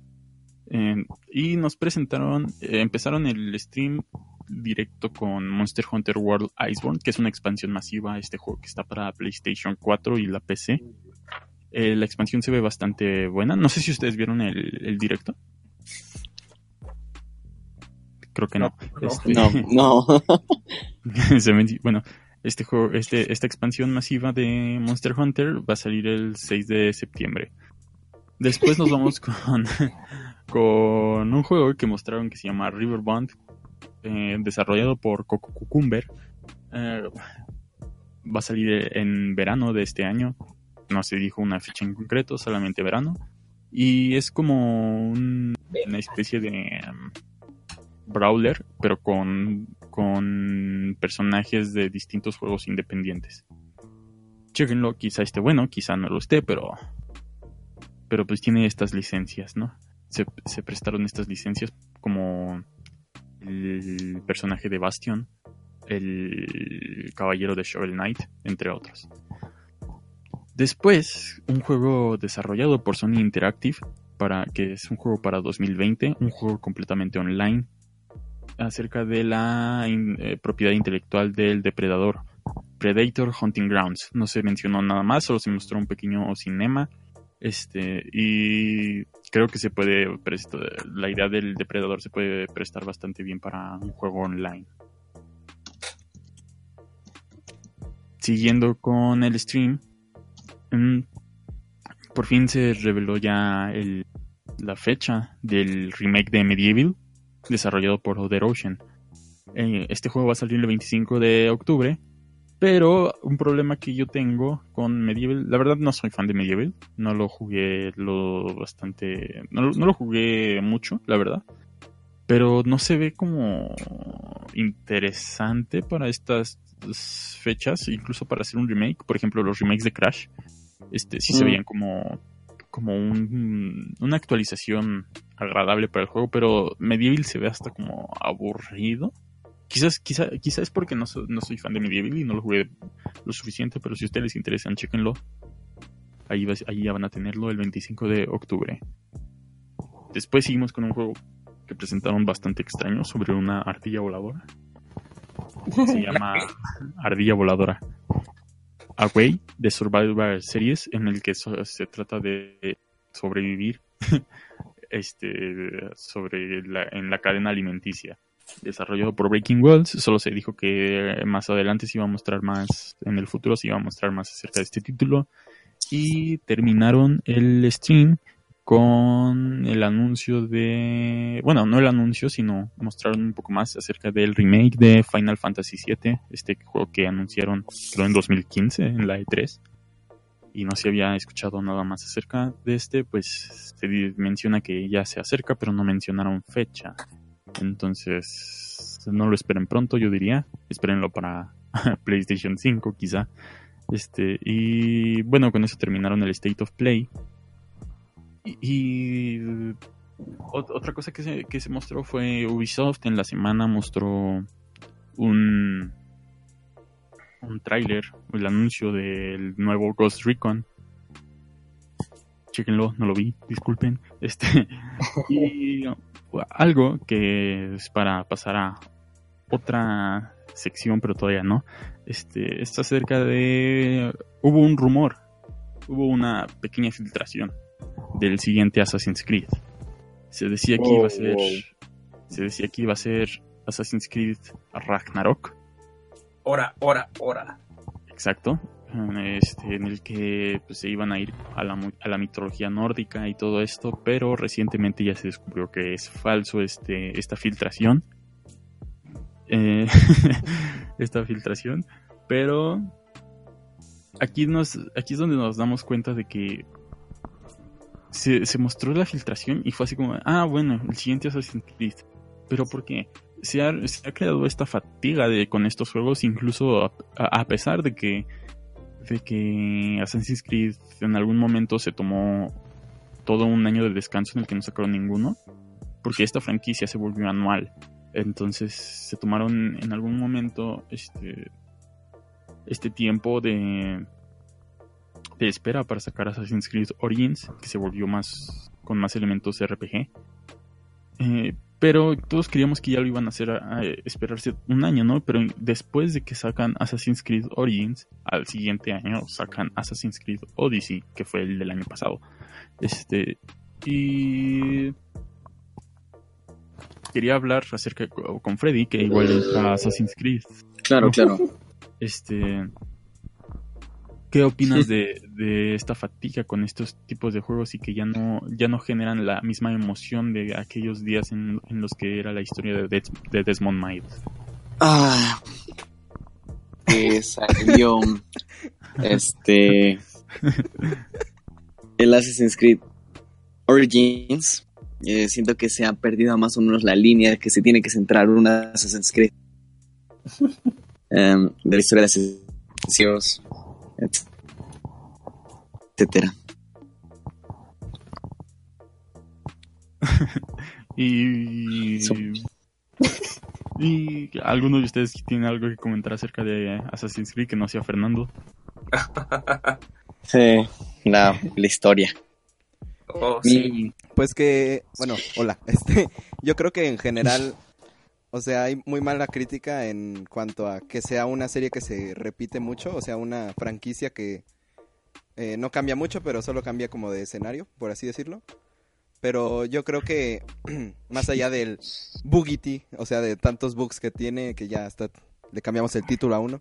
Speaker 4: em, y nos presentaron, eh, empezaron el stream directo con Monster Hunter World Iceborne, que es una expansión masiva este juego que está para PlayStation 4 y la PC. Eh, la expansión se ve bastante buena. No sé si ustedes vieron el directo. Creo que no.
Speaker 6: No,
Speaker 4: Este-
Speaker 8: No, [LAUGHS]
Speaker 4: ven- [LAUGHS] bueno, este juego, este, esta expansión masiva de Monster Hunter va a salir el 6 de septiembre. Después nos vamos [LAUGHS] con, con un juego que mostraron que se llama Riverbond, eh, desarrollado por Coco Cucumber. Eh, va a salir en verano de este año. No se dijo una fecha en concreto, solamente verano. Y es como un- una especie de um, brawler, pero con, con personajes de distintos juegos independientes. Chequenlo, quizá esté bueno, quizá no lo esté, pero pero pues tiene estas licencias, ¿no? Se, se prestaron estas licencias como el personaje de Bastion, el caballero de Shovel Knight, entre otros. Después, un juego desarrollado por Sony Interactive, para, que es un juego para 2020, un juego completamente online, acerca de la eh, propiedad intelectual del depredador. Predator Hunting Grounds. No se mencionó nada más, solo se mostró un pequeño cinema. Este, y creo que se puede prestar, la idea del depredador se puede prestar bastante bien para un juego online. Siguiendo con el stream, mm, por fin se reveló ya el- la fecha del remake de Medieval, desarrollado por Other Ocean. Eh, este juego va a salir el 25 de octubre, pero un problema que yo tengo con Medieval, la verdad no soy fan de Medieval, no lo jugué lo bastante, no, lo- no lo jugué mucho, la verdad, pero no se ve como interesante para estas fechas, incluso para hacer un remake, por ejemplo los remakes de Crash, este sí se
Speaker 8: Mm.
Speaker 4: veían como como un- una actualización agradable para el juego, pero Medieval se ve hasta como aburrido. Quizás, quizá, quizás es porque no, so- no soy fan de Medieval y no lo jugué lo suficiente, pero si a ustedes les interesan, chéquenlo. Ahí, va- ahí ya van a tenerlo el 25 de octubre. Después seguimos con un juego que presentaron bastante extraño sobre una ardilla voladora. Se [LAUGHS] llama Ardilla Voladora. Away de Survivor Series, en el que se trata de sobrevivir [LAUGHS] este sobre la, en la cadena alimenticia. Desarrollado por Breaking Worlds, solo se dijo que más adelante se iba a mostrar más, en el futuro se iba a mostrar más acerca de este título. Y terminaron el stream con el anuncio de, bueno, no el anuncio, sino mostraron un poco más acerca del remake de Final Fantasy VII, este juego que anunciaron creo en 2015 en la E3 y no se había escuchado nada más acerca de este, pues se menciona que ya se acerca, pero no mencionaron fecha. Entonces, no lo esperen pronto, yo diría. Espérenlo para [LAUGHS] PlayStation 5, quizá. Este, y bueno, con eso terminaron el State of Play. Y, otra cosa que se, que se mostró fue Ubisoft en la semana mostró un, un tráiler, el anuncio del nuevo Ghost Recon. Chequenlo, no lo vi, disculpen. Este [LAUGHS] y algo que es para pasar a otra sección, pero todavía no. Este está cerca de hubo un rumor, hubo una pequeña filtración del siguiente Assassin's Creed. Se decía que iba a ser. Se decía que iba a ser Assassin's Creed Ragnarok.
Speaker 6: Hora, hora, hora.
Speaker 4: Exacto. Este, en el que pues, se iban a ir a la, a la mitología nórdica y todo esto, pero recientemente ya se descubrió que es falso este, esta filtración. Eh, [LAUGHS] esta filtración. Pero aquí, nos, aquí es donde nos damos cuenta de que se, mostró la filtración y fue así como, ah, bueno, el siguiente Assassin's Creed. Pero ¿por qué? Se ha, se ha creado esta fatiga de, con estos juegos, incluso a, pesar de que, de que Assassin's Creed en algún momento se tomó todo un año de descanso en el que no sacaron ninguno, porque esta franquicia se volvió anual. Entonces se tomaron en algún momento este, este tiempo de, de espera para sacar Assassin's Creed Origins, que se volvió más con más elementos de RPG. Eh, pero todos queríamos que ya lo iban a hacer a, esperarse un año, ¿no? Pero después de que sacan Assassin's Creed Origins, al siguiente año sacan Assassin's Creed Odyssey, que fue el del año pasado. Este y quería hablar acerca con Freddy, que igual es Assassin's Creed.
Speaker 8: Claro, claro.
Speaker 4: Este ¿Qué opinas de, esta fatiga con estos tipos de juegos y que ya no, ya no generan la misma emoción de aquellos días en, los que era la historia de, de Desmond Miles?
Speaker 8: Ah, que salió este el Assassin's Creed Origins. Eh, siento que se ha perdido más o menos la línea que se tiene que centrar una Assassin's Creed em, de la historia de Assassin's etcétera. [LAUGHS]
Speaker 4: y, y alguno de ustedes tiene algo que comentar acerca de Assassin's Creed que no sea Fernando.
Speaker 8: sí, la, la historia.
Speaker 6: Oh, sí.
Speaker 3: Pues que, bueno, hola. [LAUGHS] Este, yo creo que en general o sea, hay muy mala crítica en cuanto a que sea una serie que se repite mucho, o sea, una franquicia que eh, no cambia mucho, pero solo cambia como de escenario, por así decirlo. Pero yo creo que [CLEARS THROAT] más allá del Boogity, o sea, de tantos bugs que tiene, que ya hasta le cambiamos el título a uno,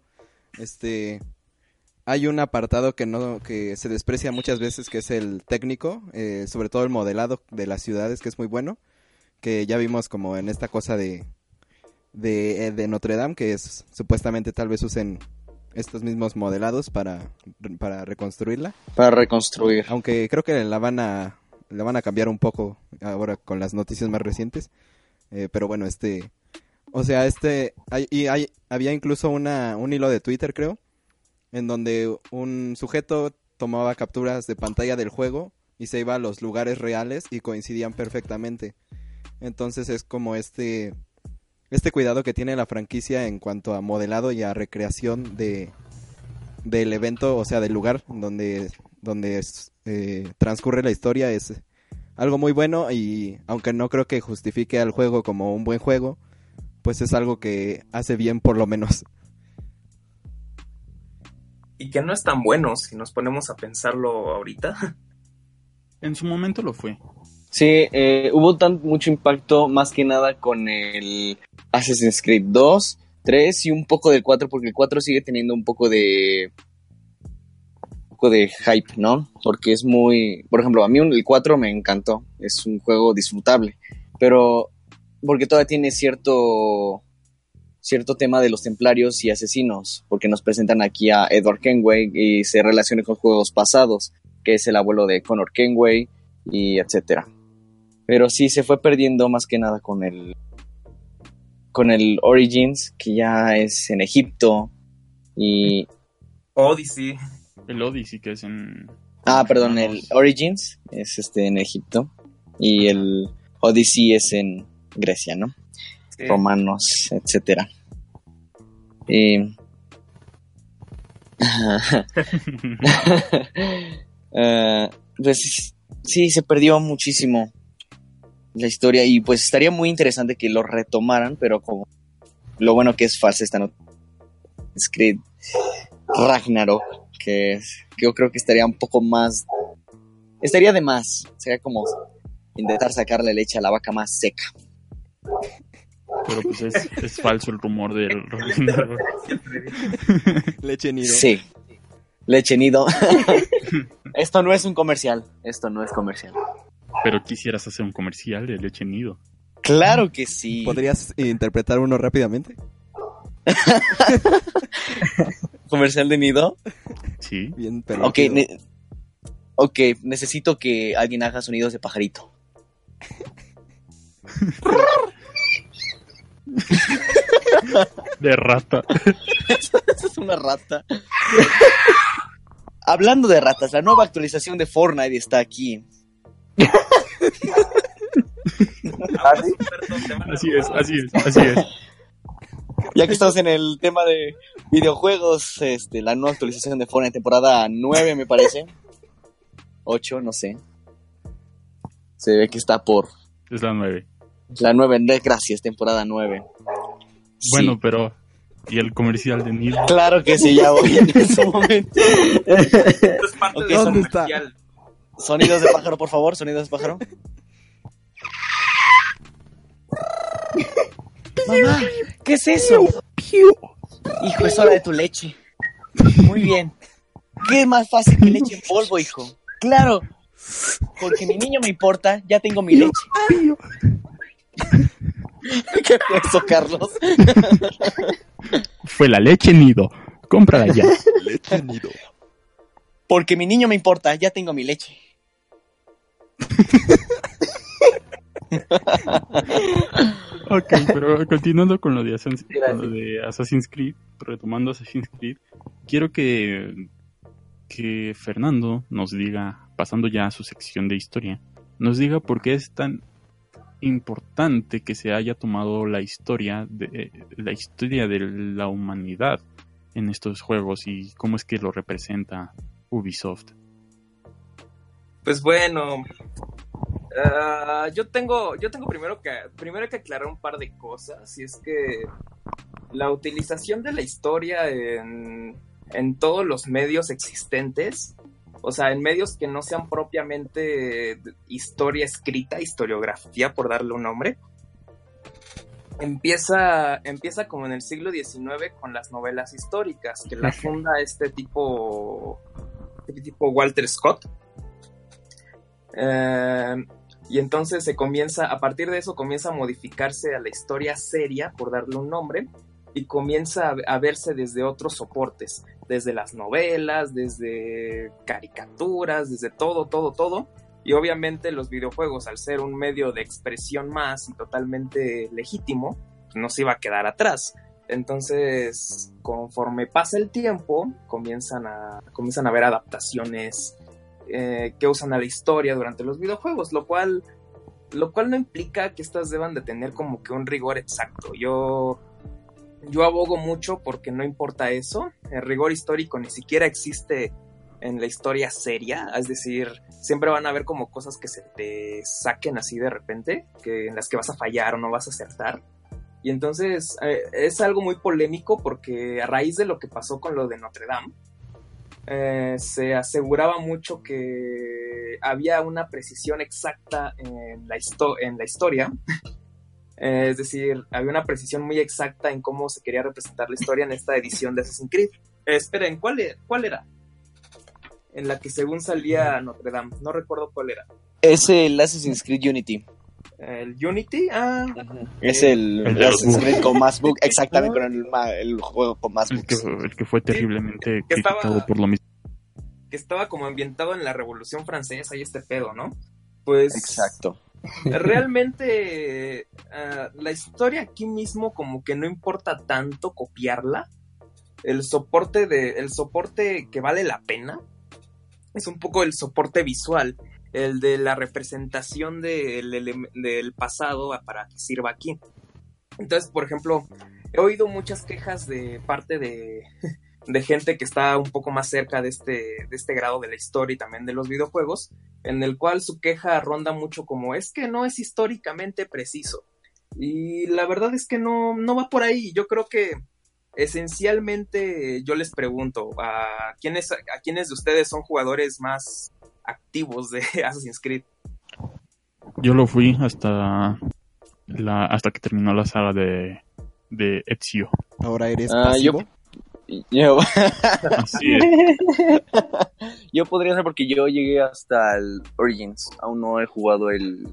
Speaker 3: este, hay un apartado que no que se desprecia muchas veces, que es el técnico, eh, sobre todo el modelado de las ciudades, que es muy bueno, que ya vimos como en esta cosa de de, eh, de Notre Dame, que es supuestamente tal vez usen estos mismos modelados para, para reconstruirla.
Speaker 8: Para reconstruir.
Speaker 3: Aunque creo que la van a la van a cambiar un poco ahora con las noticias más recientes. Eh, pero bueno, este o sea, este hay, y hay, había incluso una, un hilo de Twitter, creo, en donde un sujeto tomaba capturas de pantalla del juego y se iba a los lugares reales y coincidían perfectamente. Entonces es como este este cuidado que tiene la franquicia en cuanto a modelado y a recreación de del evento, o sea, del lugar donde donde eh, transcurre la historia es algo muy bueno y aunque no creo que justifique al juego como un buen juego, pues es algo que hace bien por lo menos.
Speaker 6: Y que no es tan bueno si nos ponemos a pensarlo ahorita.
Speaker 4: En su momento lo fue.
Speaker 8: Sí, eh, hubo tan mucho impacto más que nada con el Assassin's Creed 2, 3 y un poco del 4 porque el 4 sigue teniendo un poco de un poco de hype, ¿no? Porque es muy, por ejemplo, a mí el 4 me encantó, es un juego disfrutable, pero porque todavía tiene cierto cierto tema de los templarios y asesinos, porque nos presentan aquí a Edward Kenway y se relaciona con juegos pasados, que es el abuelo de Connor Kenway y etcétera. Pero sí se fue perdiendo más que nada con el con el Origins, que ya es en Egipto y
Speaker 6: Odyssey.
Speaker 4: El Odyssey, que es en.
Speaker 8: ah, perdón, el Origins es este en Egipto y el Odyssey es en Grecia, ¿no?
Speaker 6: Sí.
Speaker 8: romanos, etcétera. Y... Eh, [LAUGHS] [LAUGHS] pues sí, se perdió muchísimo la historia y pues estaría muy interesante que lo retomaran, pero como lo bueno que es falsa esta nota. Creed Ragnarok, que, es- que yo creo que estaría un poco más... Estaría de más, sería como intentar sacarle leche a la vaca más seca.
Speaker 4: Pero pues es, es falso el rumor del Ragnarok. [LAUGHS]
Speaker 3: Leche nido.
Speaker 8: Sí. Leche nido. [LAUGHS] Esto no es un comercial. Esto no es comercial.
Speaker 4: Pero quisieras hacer un comercial de leche nido.
Speaker 8: Claro que sí.
Speaker 3: ¿Podrías interpretar uno rápidamente? [LAUGHS]
Speaker 8: ¿Comercial de nido?
Speaker 4: Sí.
Speaker 3: Bien, pero.
Speaker 8: Ok, ne- ok, necesito que alguien haga sonidos de pajarito.
Speaker 4: De rata.
Speaker 8: Esa [LAUGHS] es una rata. Hablando de ratas, la nueva actualización de Fortnite está aquí.
Speaker 4: Así es, así es, así es.
Speaker 8: Ya que estamos en el tema de videojuegos, este, la nueva actualización de Fortnite, temporada 9 me parece. 8, no sé. Se ve que está por
Speaker 4: Es la 9.
Speaker 8: la 9, gracias, temporada 9. Sí.
Speaker 4: Bueno, pero. ¿Y el comercial de Nido?
Speaker 8: Claro que sí, ya voy en ese momento.
Speaker 6: Esto [LAUGHS] es parte
Speaker 8: Ok,
Speaker 6: del
Speaker 3: ¿dónde está?
Speaker 6: comercial.
Speaker 8: Sonidos de pájaro, por favor, sonidos de pájaro. Mamá, ¿qué es eso? Hijo, es hora de tu leche. Muy bien. ¿Qué es más fácil que leche en polvo, hijo? Claro, porque mi niño me importa, ya tengo mi leche. ¿Qué fue eso, Carlos?
Speaker 4: Fue la leche Nido. Cómprala ya.
Speaker 3: Leche nido.
Speaker 8: Porque mi niño me importa, ya tengo mi leche.
Speaker 4: Ok, pero continuando con lo de Assassin's, con lo de Assassin's Creed, retomando Assassin's Creed, quiero que, que Fernando nos diga, pasando ya a su sección de historia, nos diga por qué es tan importante que se haya tomado la historia de la historia de la humanidad en estos juegos y cómo es que lo representa Ubisoft.
Speaker 6: Pues bueno, ah, yo tengo, yo tengo primero que, primero que aclarar un par de cosas, y es que la utilización de la historia en, en todos los medios existentes, o sea, en medios que no sean propiamente historia escrita, historiografía, por darle un nombre, empieza, empieza como en el siglo XIX con las novelas históricas, que la funda este tipo, este tipo Walter Scott. Eh, y entonces se comienza, a partir de eso comienza a modificarse a la historia seria, por darle un nombre, y comienza a, a verse desde otros soportes, desde las novelas, desde caricaturas, desde todo, todo, todo. Y obviamente los videojuegos, al ser un medio de expresión más y totalmente legítimo, no se iba a quedar atrás. Entonces, conforme pasa el tiempo, comienzan a, comienzan a haber adaptaciones eh, que usan a la historia durante los videojuegos, lo cual, lo cual no implica que estas deban de tener como que un rigor exacto. Yo, yo abogo mucho porque no importa eso. El rigor histórico ni siquiera existe en la historia seria, es decir, siempre van a haber como cosas que se te saquen así de repente, que en las que vas a fallar o no vas a acertar. Y entonces eh, es algo muy polémico porque a raíz de lo que pasó con lo de Notre Dame, eh, se aseguraba mucho que había una precisión exacta en la, histo- en la historia. [LAUGHS] Eh, es decir, había una precisión muy exacta en cómo se quería representar la historia en esta edición de Assassin's Creed. Eh, esperen, ¿cuál, e- ¿cuál era? En la que según salía Notre Dame. No recuerdo cuál era.
Speaker 8: Es el Assassin's Creed Unity.
Speaker 6: ¿El Unity? Ah,
Speaker 8: Es el,
Speaker 4: El de bugs.
Speaker 8: Con más bug. Exactamente, con el, juego con más
Speaker 4: El que,
Speaker 8: bugs.
Speaker 4: el que fue terriblemente
Speaker 6: que estaba-
Speaker 4: criticado por lo mismo.
Speaker 6: que estaba como ambientado en la Revolución Francesa y este pedo, ¿no? Pues
Speaker 8: Exacto.
Speaker 6: realmente ah, la historia aquí mismo como que no importa tanto copiarla. El soporte de el soporte que vale la pena es un poco el soporte visual, el de la representación del, del pasado para que sirva aquí. Entonces, por ejemplo, he oído muchas quejas de parte de, [LAUGHS] de gente que está un poco más cerca de este, de este grado de la historia y también de los videojuegos, en el cual su queja ronda mucho como es que no es históricamente preciso. Y la verdad es que no, no va por ahí. Yo creo que esencialmente yo les pregunto a quiénes, a quiénes de ustedes son jugadores más activos de [LAUGHS] Assassin's Creed.
Speaker 4: Yo lo fui hasta la hasta que terminó la saga de, de Ezio.
Speaker 3: Ahora eres
Speaker 8: Ah,
Speaker 3: pasivo. [LAUGHS]
Speaker 8: Yo,
Speaker 4: Así es. [LAUGHS]
Speaker 8: yo podría ser porque yo llegué hasta el Origins. Aún no he jugado el.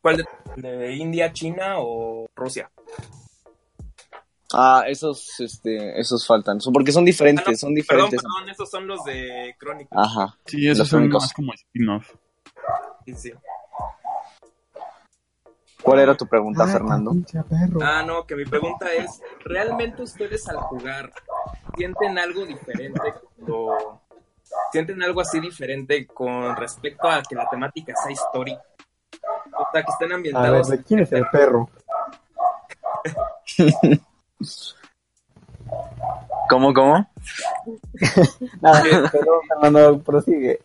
Speaker 6: ¿Cuál de, de India, China o Rusia?
Speaker 8: Ah, esos, este, esos faltan. Son- Porque son diferentes,
Speaker 6: Ah, no,
Speaker 8: son
Speaker 6: Perdón,
Speaker 8: diferentes.
Speaker 6: perdón, esos son los de Crónica.
Speaker 8: Ajá.
Speaker 4: Sí, esos
Speaker 8: Los
Speaker 4: son más como spin-off.
Speaker 6: Sí, sí.
Speaker 8: ¿Cuál era tu pregunta, Fernando?
Speaker 6: Ah, no, que mi pregunta es, ¿realmente ustedes al jugar sienten algo diferente o sienten algo así diferente con respecto a que la temática sea histórica? O sea, que estén
Speaker 2: A ver,
Speaker 6: ambientados.
Speaker 2: ¿de quién es el perro? [LAUGHS] [LAUGHS]
Speaker 8: ¿Cómo, cómo? [LAUGHS]
Speaker 7: Nada, [LAUGHS] perdón, Fernando, prosigue.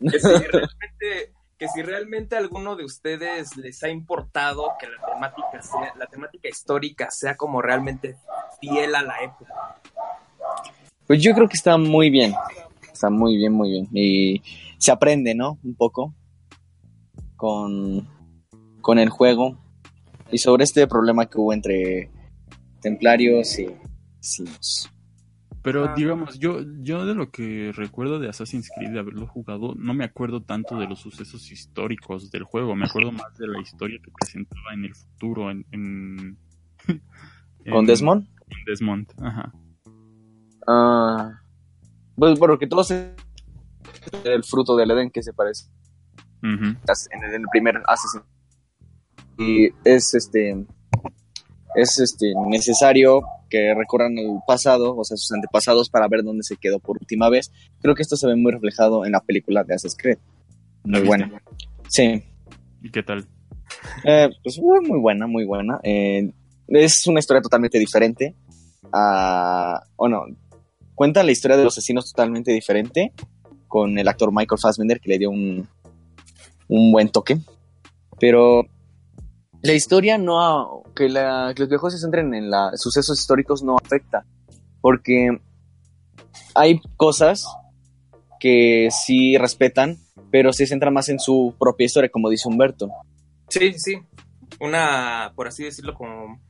Speaker 6: que si [LAUGHS] realmente que si realmente a alguno de ustedes les ha importado que la temática sea la temática histórica sea como realmente fiel a la época.
Speaker 8: Pues yo creo que está muy bien. Está muy bien, muy bien. Y se aprende, ¿no? Un poco con, con el juego. Y sobre este problema que hubo entre templarios y vecinos.
Speaker 4: Pero
Speaker 6: Ah.
Speaker 4: digamos, yo, yo de lo que recuerdo de Assassin's Creed, de haberlo jugado, no me acuerdo tanto de los sucesos históricos del juego, me acuerdo más de la historia que presentaba en el futuro, en... en- [LAUGHS]
Speaker 8: ¿Con Desmond?
Speaker 4: en Desmond, ajá.
Speaker 8: Ah, pues porque todos es el fruto del Edén que se parece en el, en el primer Assassin. Y es este es este necesario que recorran el pasado, o sea, sus antepasados para ver dónde se quedó por última vez. Creo que esto se ve muy reflejado en la película de Assassin's Creed.
Speaker 4: ¿La
Speaker 8: Muy buena. Sí.
Speaker 4: ¿Y qué tal?
Speaker 8: Eh, pues muy, muy buena, muy buena. Eh, es una historia totalmente diferente. a o no, cuenta la historia de los asesinos totalmente diferente con el actor Michael Fassbender que le dio un, un buen toque. Pero la historia no, que, la, que los viejos se centren en la, sucesos históricos no afecta. Porque hay cosas que sí respetan, pero se centran más en su propia historia, como dice Humberto.
Speaker 6: Sí, sí. Una, por así decirlo, como,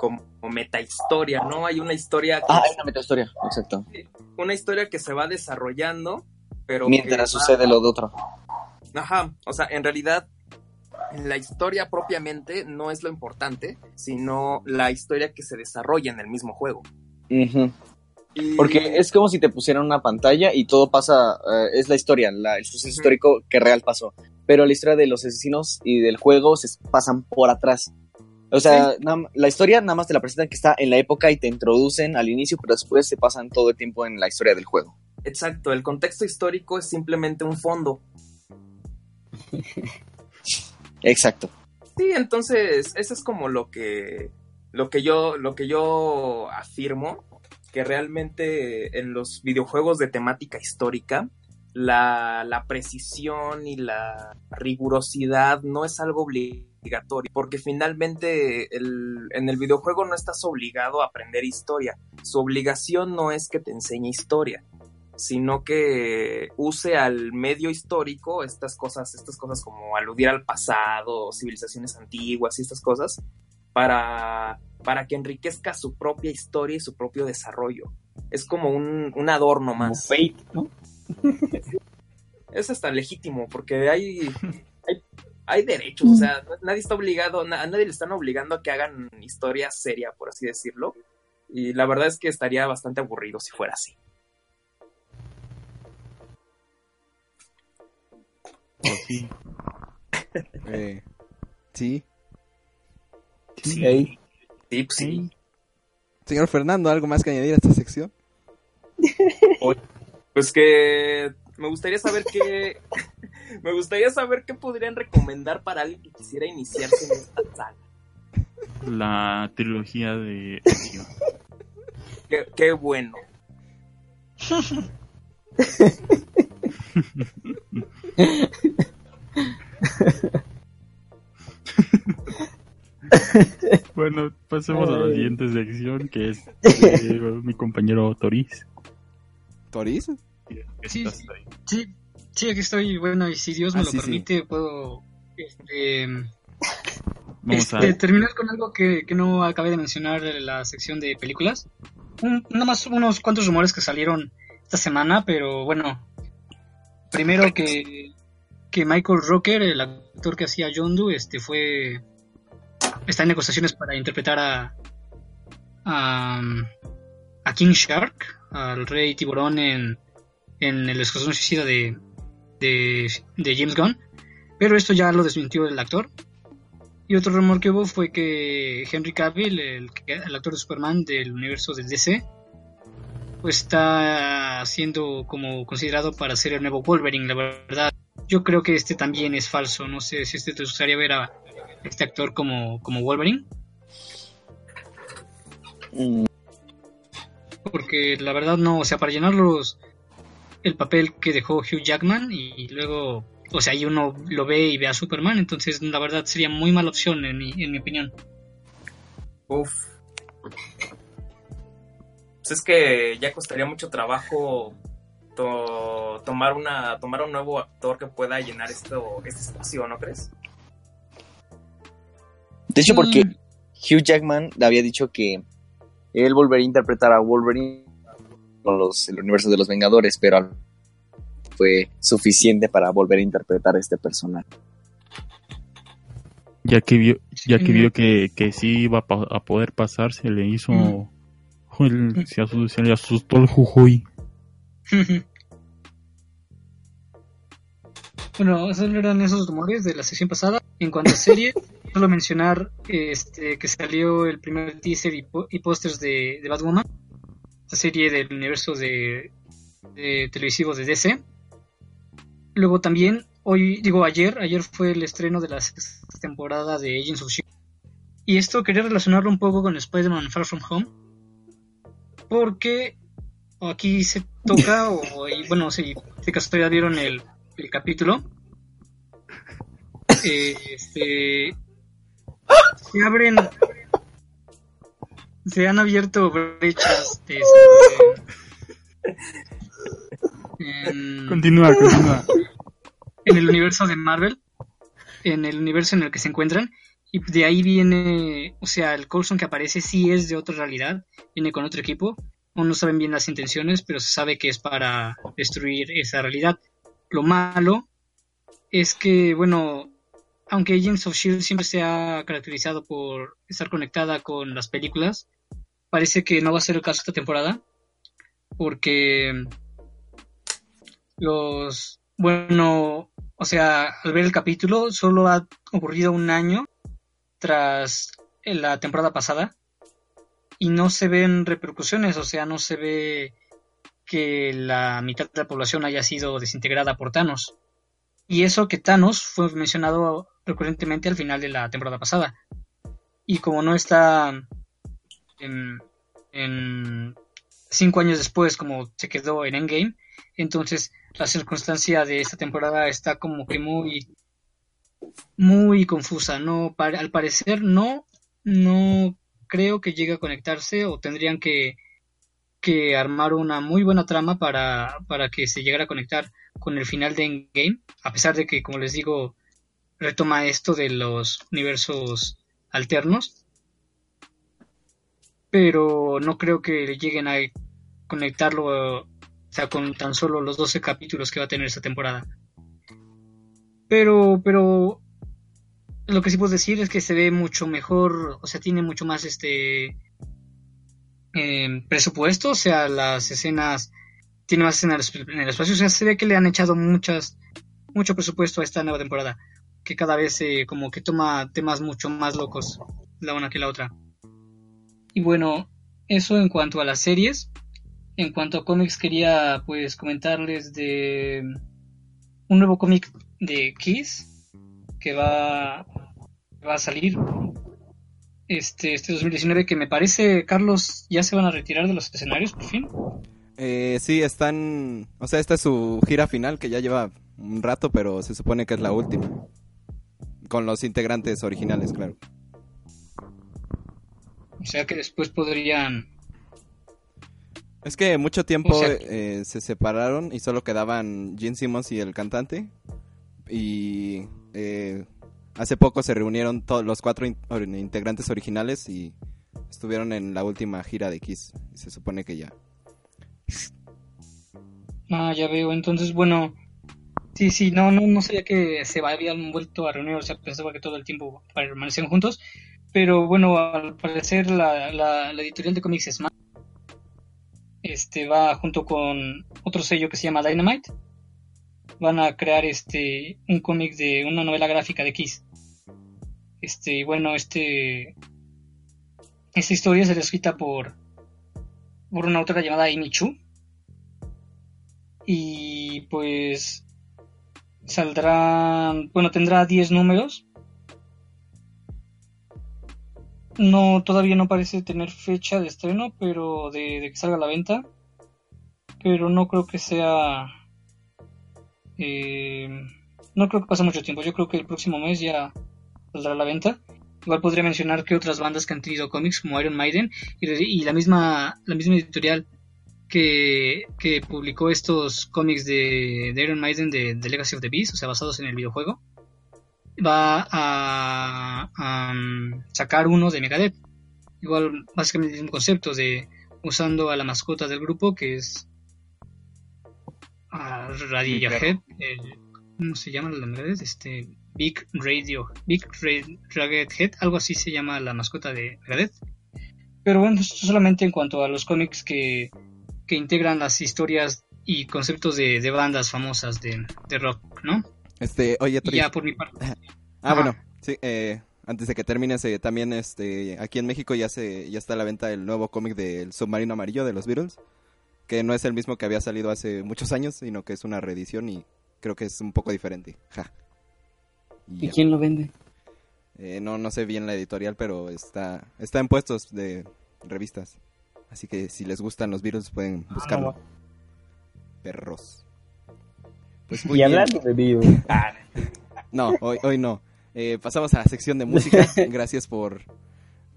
Speaker 6: como metahistoria, ¿no? Hay una historia que,
Speaker 8: Ah, hay una metahistoria, exacto.
Speaker 6: una historia que se va desarrollando, pero
Speaker 8: Mientras
Speaker 6: va-
Speaker 8: sucede lo de otro.
Speaker 6: Ajá, o sea, en realidad la historia propiamente no es lo importante, sino la historia que se desarrolla en el mismo juego. Y-
Speaker 8: Porque es como si te pusieran una pantalla y todo pasa, eh, es la historia, la- el suceso histórico que real pasó. Pero la historia de los asesinos y del juego se pasan por atrás. O sea, la historia nada más te la presentan que está en la época y te introducen al inicio, pero después se pasan todo el tiempo en la historia del juego.
Speaker 6: Exacto, el contexto histórico es simplemente un fondo. [LAUGHS]
Speaker 8: Exacto.
Speaker 6: Sí, entonces, eso es como lo que, lo que yo, lo que yo afirmo, que realmente en los videojuegos de temática histórica, la, la precisión y la rigurosidad no es algo obligatorio, porque finalmente el- en el videojuego no estás obligado a aprender historia. Su obligación no es que te enseñe historia. Sino que use al medio histórico estas cosas, estas cosas como aludir al pasado, civilizaciones antiguas y estas cosas, para, para que enriquezca su propia historia y su propio desarrollo. Es como un, un adorno
Speaker 7: Como
Speaker 6: más.
Speaker 7: Fate, ¿no? [LAUGHS]
Speaker 6: Es hasta legítimo, porque hay, [LAUGHS] hay, hay derechos, o sea, nadie está obligado, a nadie le están obligando a que hagan historia seria, por así decirlo. Y la verdad es que estaría bastante aburrido si fuera así.
Speaker 4: Sí.
Speaker 3: Eh, sí.
Speaker 6: Sí,
Speaker 7: Ey.
Speaker 6: sí, pues sí.
Speaker 3: Señor Fernando, ¿algo más que añadir a esta sección? [LAUGHS]
Speaker 6: Pues que me gustaría saber qué. [LAUGHS] me gustaría saber qué podrían recomendar para alguien que quisiera iniciarse en esta saga.
Speaker 4: La trilogía de.
Speaker 6: Qué, qué bueno. [LAUGHS] [LAUGHS]
Speaker 4: Bueno, pasemos a la siguiente sección que es de mi compañero Toris.
Speaker 3: ¿Toris?
Speaker 5: Sí, sí.
Speaker 4: ahí.
Speaker 5: Sí, sí, aquí estoy. Bueno, y si Dios me
Speaker 3: Ah,
Speaker 5: lo
Speaker 3: sí, sí.
Speaker 5: permite, puedo este,
Speaker 4: Vamos a
Speaker 5: este, terminar con algo que, que no acabé de mencionar en la sección de películas. Un- nada más unos cuantos rumores que salieron esta semana, pero bueno. Primero que, que Michael Rocker, el actor que hacía John este fue está en negociaciones para interpretar a a, King Shark, al rey tiburón en, en el escuadrón suicida de, de, de James Gunn. Pero esto ya lo desmintió el actor. Y otro rumor que hubo fue que Henry Cavill, el, el actor de Superman del universo del DC, está siendo como considerado para ser el nuevo Wolverine, la verdad. Yo creo que este también es falso. No sé si este te gustaría ver a este actor como, como Wolverine. Porque la verdad no, o sea, para llenar los, el papel que dejó Hugh Jackman y luego, o sea, ahí uno lo ve y ve a Superman, entonces la verdad sería muy mala opción en mi, en mi opinión.
Speaker 6: Uf. Pues es que ya costaría mucho trabajo to- tomar una tomar un nuevo actor que pueda llenar esto este espacio, ¿no crees?
Speaker 8: De hecho, porque
Speaker 5: Mm,
Speaker 8: Hugh Jackman había dicho que él volvería a interpretar a Wolverine con los, el universo de los Vengadores, pero fue suficiente para volver a interpretar a este personaje.
Speaker 4: Ya que vio, ya que
Speaker 5: Sí.
Speaker 4: vio que, que sí iba a, poder pasar, se le hizo.
Speaker 5: Mm.
Speaker 4: Joder, se, asustó, se le asustó el jujuy. [LAUGHS]
Speaker 5: Bueno, esos eran esos rumores de la sesión pasada. En cuanto a serie, [LAUGHS] solo mencionar este, que salió el primer teaser y, po- y pósters de, de Batwoman, esta serie del universo de, de televisivo de DC. Luego también, hoy, digo ayer, ayer fue el estreno de la sexta temporada de Agents of S.H.I.E.L.D. Y esto quería relacionarlo un poco con Spider-Man Far From Home, porque aquí se toca, o y, bueno, si de casualidad vieron el, el capítulo, eh, este, se abren, se han abierto brechas de, este, en,
Speaker 4: Continúa, continúa.
Speaker 5: en el universo de Marvel, en el universo en el que se encuentran, y de ahí viene, o sea, el Coulson que aparece sí es de otra realidad, viene con otro equipo, aún no saben bien las intenciones, pero se sabe que es para destruir esa realidad. Lo malo es que, bueno, aunque Agents of Shield siempre se ha caracterizado por estar conectada con las películas, parece que no va a ser el caso esta temporada, porque los, bueno, o sea, al ver el capítulo, solo ha ocurrido un año tras la temporada pasada y no se ven repercusiones, o sea, no se ve que la mitad de la población haya sido desintegrada por Thanos. Y eso que Thanos fue mencionado recurrentemente al final de la temporada pasada. Y como no está en, en cinco años después, como se quedó en Endgame, entonces la circunstancia de esta temporada está como que muy muy confusa. No, al parecer no, no creo que llegue a conectarse o tendrían que, que armaron una muy buena trama para, para que se llegara a conectar con el final de Endgame, a pesar de que, como les digo, retoma esto de los universos alternos. Pero no creo que lleguen a conectarlo, o sea, con tan solo los 12 capítulos que va a tener esta temporada. Pero, pero lo que sí puedo decir es que se ve mucho mejor, o sea, tiene mucho más este eh, presupuesto, o sea, las escenas, tiene más escenas en el espacio, o sea, se ve que le han echado muchas, mucho presupuesto a esta nueva temporada, que cada vez eh, como que toma temas mucho más locos la una que la otra. Y bueno, eso en cuanto a las series. En cuanto a cómics, quería pues comentarles de un nuevo cómic de Kiss que va, va a salir este, este 2019 que me parece, Carlos, ya se van a retirar de los escenarios por fin.
Speaker 3: Eh, sí, están... O sea, esta es su gira final que ya lleva un rato, pero se supone que es la última. Con los integrantes originales, claro.
Speaker 5: O sea que después podrían...
Speaker 3: Es que mucho tiempo
Speaker 5: O sea-
Speaker 3: eh, se separaron y solo quedaban Gene Simmons y el cantante. Y eh, hace poco se reunieron todos los cuatro integrantes originales y estuvieron en la última gira de Kiss. Se supone que ya.
Speaker 5: Ah, ya veo. Entonces, bueno, sí, sí, no, no, no sabía que se habían vuelto a reunir, o sea, pensaba que todo el tiempo permanecían juntos. Pero bueno, al parecer la, la, editorial de cómics Smart este, va junto con otro sello que se llama Dynamite. Van a crear este un cómic de una novela gráfica de Kiss. Este, bueno, este esta historia será escrita por por una autora llamada Amy Chu y pues saldrán, bueno, tendrá 10 números. No, todavía no parece tener fecha de estreno, pero de que salga a la venta. Pero no creo que sea... eh, no creo que pase mucho tiempo. Yo creo que el próximo mes ya saldrá a la venta. Igual podría mencionar que otras bandas que han tenido cómics como Iron Maiden y, la misma la misma editorial que, que publicó estos cómics de, Iron Maiden de, de Legacy of the Beast, o sea, basados en el videojuego, va a, a, um, sacar uno de Megadeth. Igual, básicamente el mismo concepto de usando a la mascota del grupo, que es a Radiohead, el- ¿cómo se llama la de Megadeth? Este, Big Radio, Big Ra- Radiohead, algo así se llama la mascota de Megadeth. Pero bueno, esto solamente en cuanto a los cómics que, que integran las historias y conceptos de, de bandas famosas de, de rock, ¿no?
Speaker 3: Este, oye, Tris.
Speaker 5: ya por mi parte. [LAUGHS]
Speaker 3: Ah,
Speaker 5: Ajá.
Speaker 3: bueno, sí, eh, antes de que termines, eh, también este, aquí en México ya se ya está a la venta el nuevo cómic del Submarino Amarillo de los Beatles, que no es el mismo que había salido hace muchos años, sino que es una reedición y creo que es un poco diferente. Ja. Y
Speaker 7: ¿Y
Speaker 3: ya.
Speaker 7: quién lo vende?
Speaker 3: Eh, no, no sé bien la editorial, pero está, está en puestos de revistas. Así que si les gustan los Beatles pueden buscarlo. Perros. Pues muy
Speaker 7: y
Speaker 3: bien.
Speaker 7: hablando de Beatles. [LAUGHS]
Speaker 3: No, hoy, hoy no. Eh, pasamos a la sección de música. [LAUGHS] Gracias por,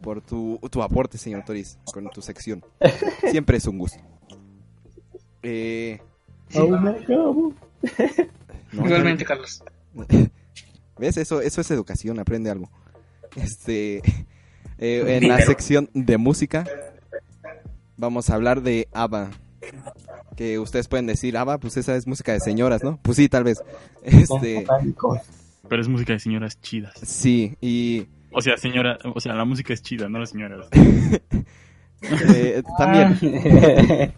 Speaker 3: por tu, tu aporte, señor Toris, con tu sección. [LAUGHS] Siempre es un gusto. Eh,
Speaker 7: Aún no acabo. [LAUGHS]
Speaker 3: no,
Speaker 5: Igualmente, Carlos. [LAUGHS]
Speaker 3: ¿Ves? Eso, eso es educación, aprende algo. Este, [LAUGHS] eh, en la sección de música vamos a hablar de ABBA. Que ustedes pueden decir, ABBA, pues esa es música de señoras, ¿no? Pues sí, tal vez. Este,
Speaker 4: Pero es música de señoras chidas.
Speaker 3: sí, y
Speaker 4: O sea, señora, o sea, la música es chida, no las señoras.
Speaker 3: eh, también.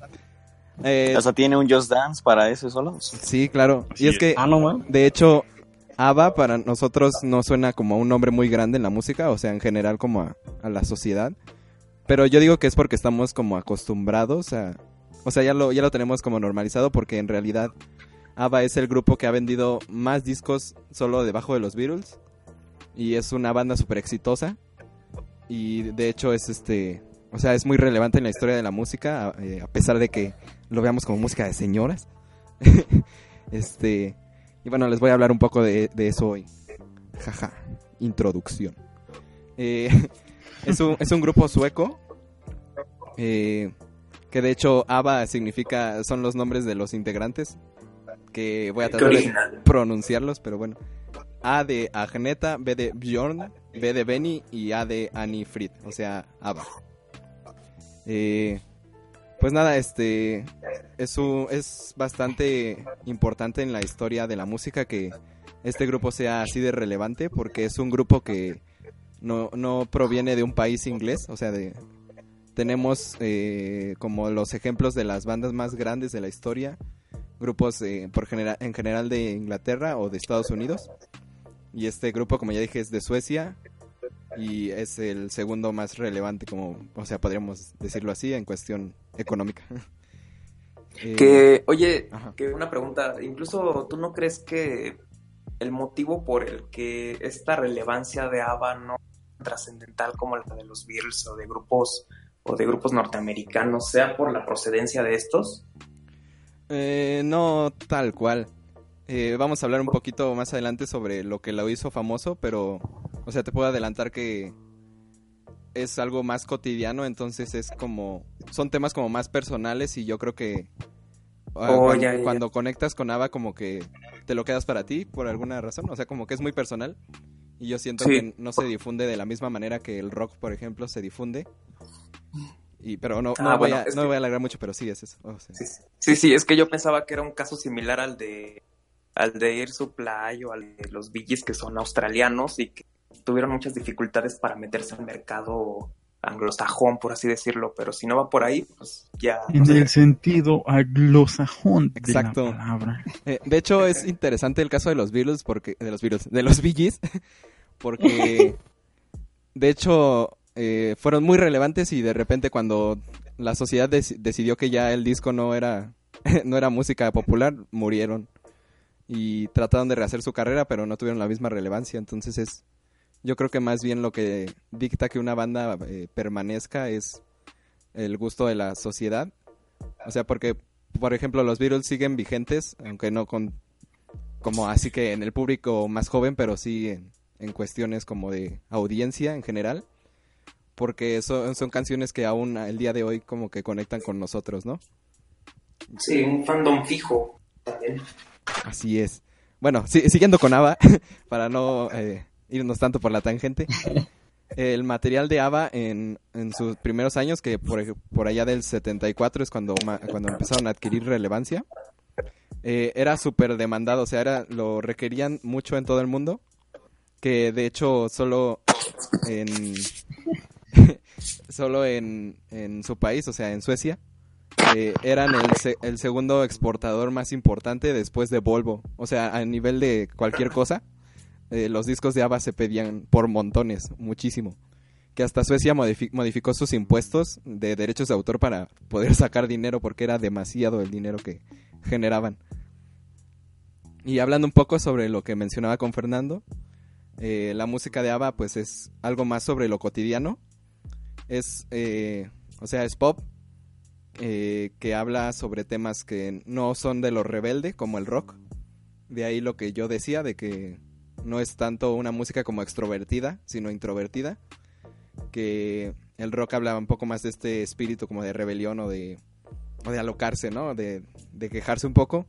Speaker 3: Eh,
Speaker 8: O sea, tiene un Just Dance para eso solo.
Speaker 3: sí, claro. Y es que
Speaker 7: ah, no.
Speaker 3: De hecho, ABBA para nosotros no suena como un nombre muy grande en la música, o sea, en general como a, a la sociedad. Pero yo digo que es porque estamos como acostumbrados a... O sea, ya lo, ya lo tenemos como normalizado porque en realidad ABBA es el grupo que ha vendido más discos solo debajo de los Beatles. Y es una banda súper exitosa. Y de hecho es este... O sea, es muy relevante en la historia de la música, a, eh, a pesar de que lo veamos como música de señoras. [LAUGHS] este... Y bueno, les voy a hablar un poco de, de eso hoy. Jaja, introducción. Eh, [LAUGHS] es, un, es un grupo sueco. eh, Que de hecho ABBA significa, son los nombres de los integrantes. Que voy a tratar de pronunciarlos, pero bueno. A de Agneta, B de Bjorn, B de Benny y A de Annie Fried, o sea, ABBA. Eh, pues nada, este es, un- es bastante importante en la historia de la música que este grupo sea así de relevante porque es un grupo que no, no proviene de un país inglés, o sea, de, tenemos eh, como los ejemplos de las bandas más grandes de la historia, grupos eh, por genera- en general de Inglaterra o de Estados Unidos. Y este grupo, como ya dije, es de Suecia y es el segundo más relevante, como, o sea, podríamos decirlo así, en cuestión económica. [LAUGHS] Eh,
Speaker 6: Que, oye,
Speaker 3: Ajá.
Speaker 6: que una pregunta, incluso tú no crees que el motivo por el que esta relevancia de ABBA no es trascendental como la de los Beatles o de grupos o de grupos norteamericanos sea por la procedencia de estos?
Speaker 3: Eh, no tal cual. Eh, vamos a hablar un poquito más adelante sobre lo que lo hizo famoso, pero, o sea, te puedo adelantar que es algo más cotidiano, entonces es como, son temas como más personales y yo creo que ah,
Speaker 6: Oh,
Speaker 3: cuando,
Speaker 6: ya, ya.
Speaker 3: cuando conectas con Ava como que te lo quedas para ti por alguna razón, o sea, como que es muy personal y yo siento
Speaker 6: Sí.
Speaker 3: que no se difunde de la misma manera que el rock, por ejemplo, se difunde. Y, pero no, no,
Speaker 6: Ah,
Speaker 3: voy,
Speaker 6: bueno,
Speaker 3: a,
Speaker 6: es
Speaker 3: no
Speaker 6: que-
Speaker 3: voy a alargar mucho, pero sí es eso.
Speaker 6: Sí, sí. sí, sí, es que yo pensaba que era un caso similar al de al de Air Supply o al de los Gees, que son australianos y que tuvieron muchas dificultades para meterse al mercado anglosajón, por así decirlo, pero si no va por ahí, pues ya... no
Speaker 4: En
Speaker 6: sé.
Speaker 4: el sentido anglosajón de
Speaker 3: Exacto.
Speaker 4: la palabra.
Speaker 3: Eh, de hecho, es interesante el caso de los Beatles, porque, de los Beatles, de los Gees, [LAUGHS] porque de hecho eh, fueron muy relevantes y de repente cuando la sociedad deci- decidió que ya el disco no era, [LAUGHS] no era música popular, murieron y trataron de rehacer su carrera, pero no tuvieron la misma relevancia. Entonces es, yo creo que más bien lo que dicta que una banda eh, permanezca es el gusto de la sociedad. O sea, porque, por ejemplo, los Beatles siguen vigentes, aunque no con como así que en el público más joven, pero sí en, en cuestiones como de audiencia en general, porque son, son canciones que aún el día de hoy como que conectan con nosotros, ¿no?
Speaker 6: Sí, un fandom fijo también.
Speaker 3: Así es. Bueno, si- siguiendo con ABBA, [LAUGHS] para no eh, irnos tanto por la tangente, el material de ABBA en, en sus primeros años, que por, por allá del 74 es cuando, cuando empezaron a adquirir relevancia, eh, era súper demandado, o sea, era, lo requerían mucho en todo el mundo, que de hecho solo en, [LAUGHS] solo en, en su país, o sea, en Suecia, eh, eran el, el segundo exportador más importante después de Volvo. O sea, a nivel de cualquier cosa, eh, los discos de ABBA se pedían por montones, muchísimo. Que hasta Suecia modifi- modificó sus impuestos de derechos de autor para poder sacar dinero porque era demasiado el dinero que generaban. Y hablando un poco sobre lo que mencionaba con Fernando, eh, la música de ABBA pues es algo más sobre lo cotidiano. Es, eh, o sea, es pop, eh, que habla sobre temas que no son de lo rebelde como el rock. De ahí lo que yo decía de que no es tanto una música como extrovertida, sino introvertida. Que el rock habla un poco más de este espíritu como de rebelión o de, o de alocarse, ¿no? De, de quejarse un poco.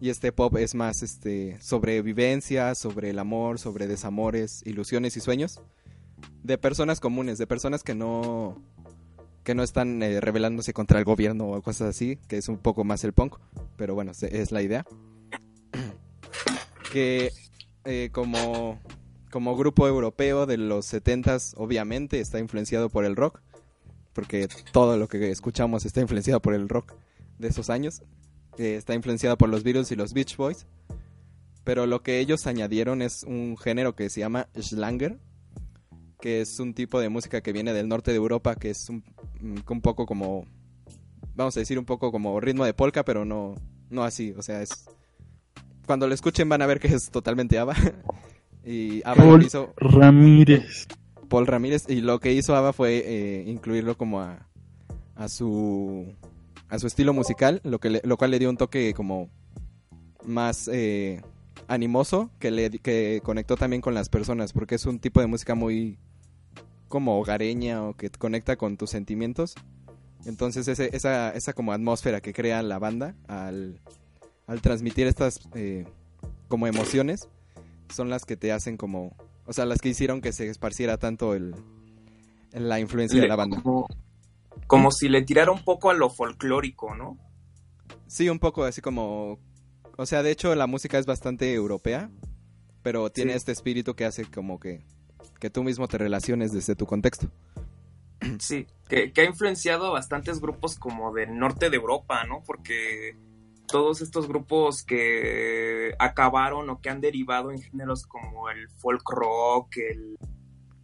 Speaker 3: Y este pop es más este, sobre vivencia, sobre el amor, sobre desamores, ilusiones y sueños. De personas comunes, de personas que no, que no están eh, rebelándose contra el gobierno o cosas así, que es un poco más el punk, pero bueno, es la idea. [CLEARS THROAT] Que eh, como, como grupo europeo de los 70s, obviamente está influenciado por el rock, porque todo lo que escuchamos está influenciado por el rock de esos años, eh, está influenciado por los Beatles y los Beach Boys, pero lo que ellos añadieron es un género que se llama Schlanger, que es un tipo de música que viene del norte de Europa, que es un, mm, un poco como, vamos a decir un poco como ritmo de polka, pero no, no así, o sea, es... Cuando lo escuchen van a ver que es totalmente ABBA. [LAUGHS] y ABBA
Speaker 4: Paul
Speaker 3: hizo
Speaker 4: Ramírez.
Speaker 3: Paul Ramírez y lo que hizo ABBA fue eh, incluirlo como a, a su a su estilo musical, lo que le- lo cual le dio un toque como más eh, animoso que le que conectó también con las personas, porque es un tipo de música muy como hogareña o que conecta con tus sentimientos Entonces ese- esa, esa como atmósfera que crea la banda al, al transmitir estas eh, como emociones son las que te hacen como, o sea, las que hicieron que se esparciera tanto el, la influencia de la banda.
Speaker 6: Como, como si le tirara un poco a lo folclórico, ¿no?
Speaker 3: Sí, un poco así como, o sea, de hecho la música es bastante europea, pero tiene
Speaker 6: Sí.
Speaker 3: este espíritu que hace como que, que tú mismo te relaciones desde tu contexto.
Speaker 6: Sí, que, que ha influenciado a bastantes grupos como del norte de Europa, ¿no? Porque todos estos grupos que acabaron o que han derivado en géneros como el folk rock, el,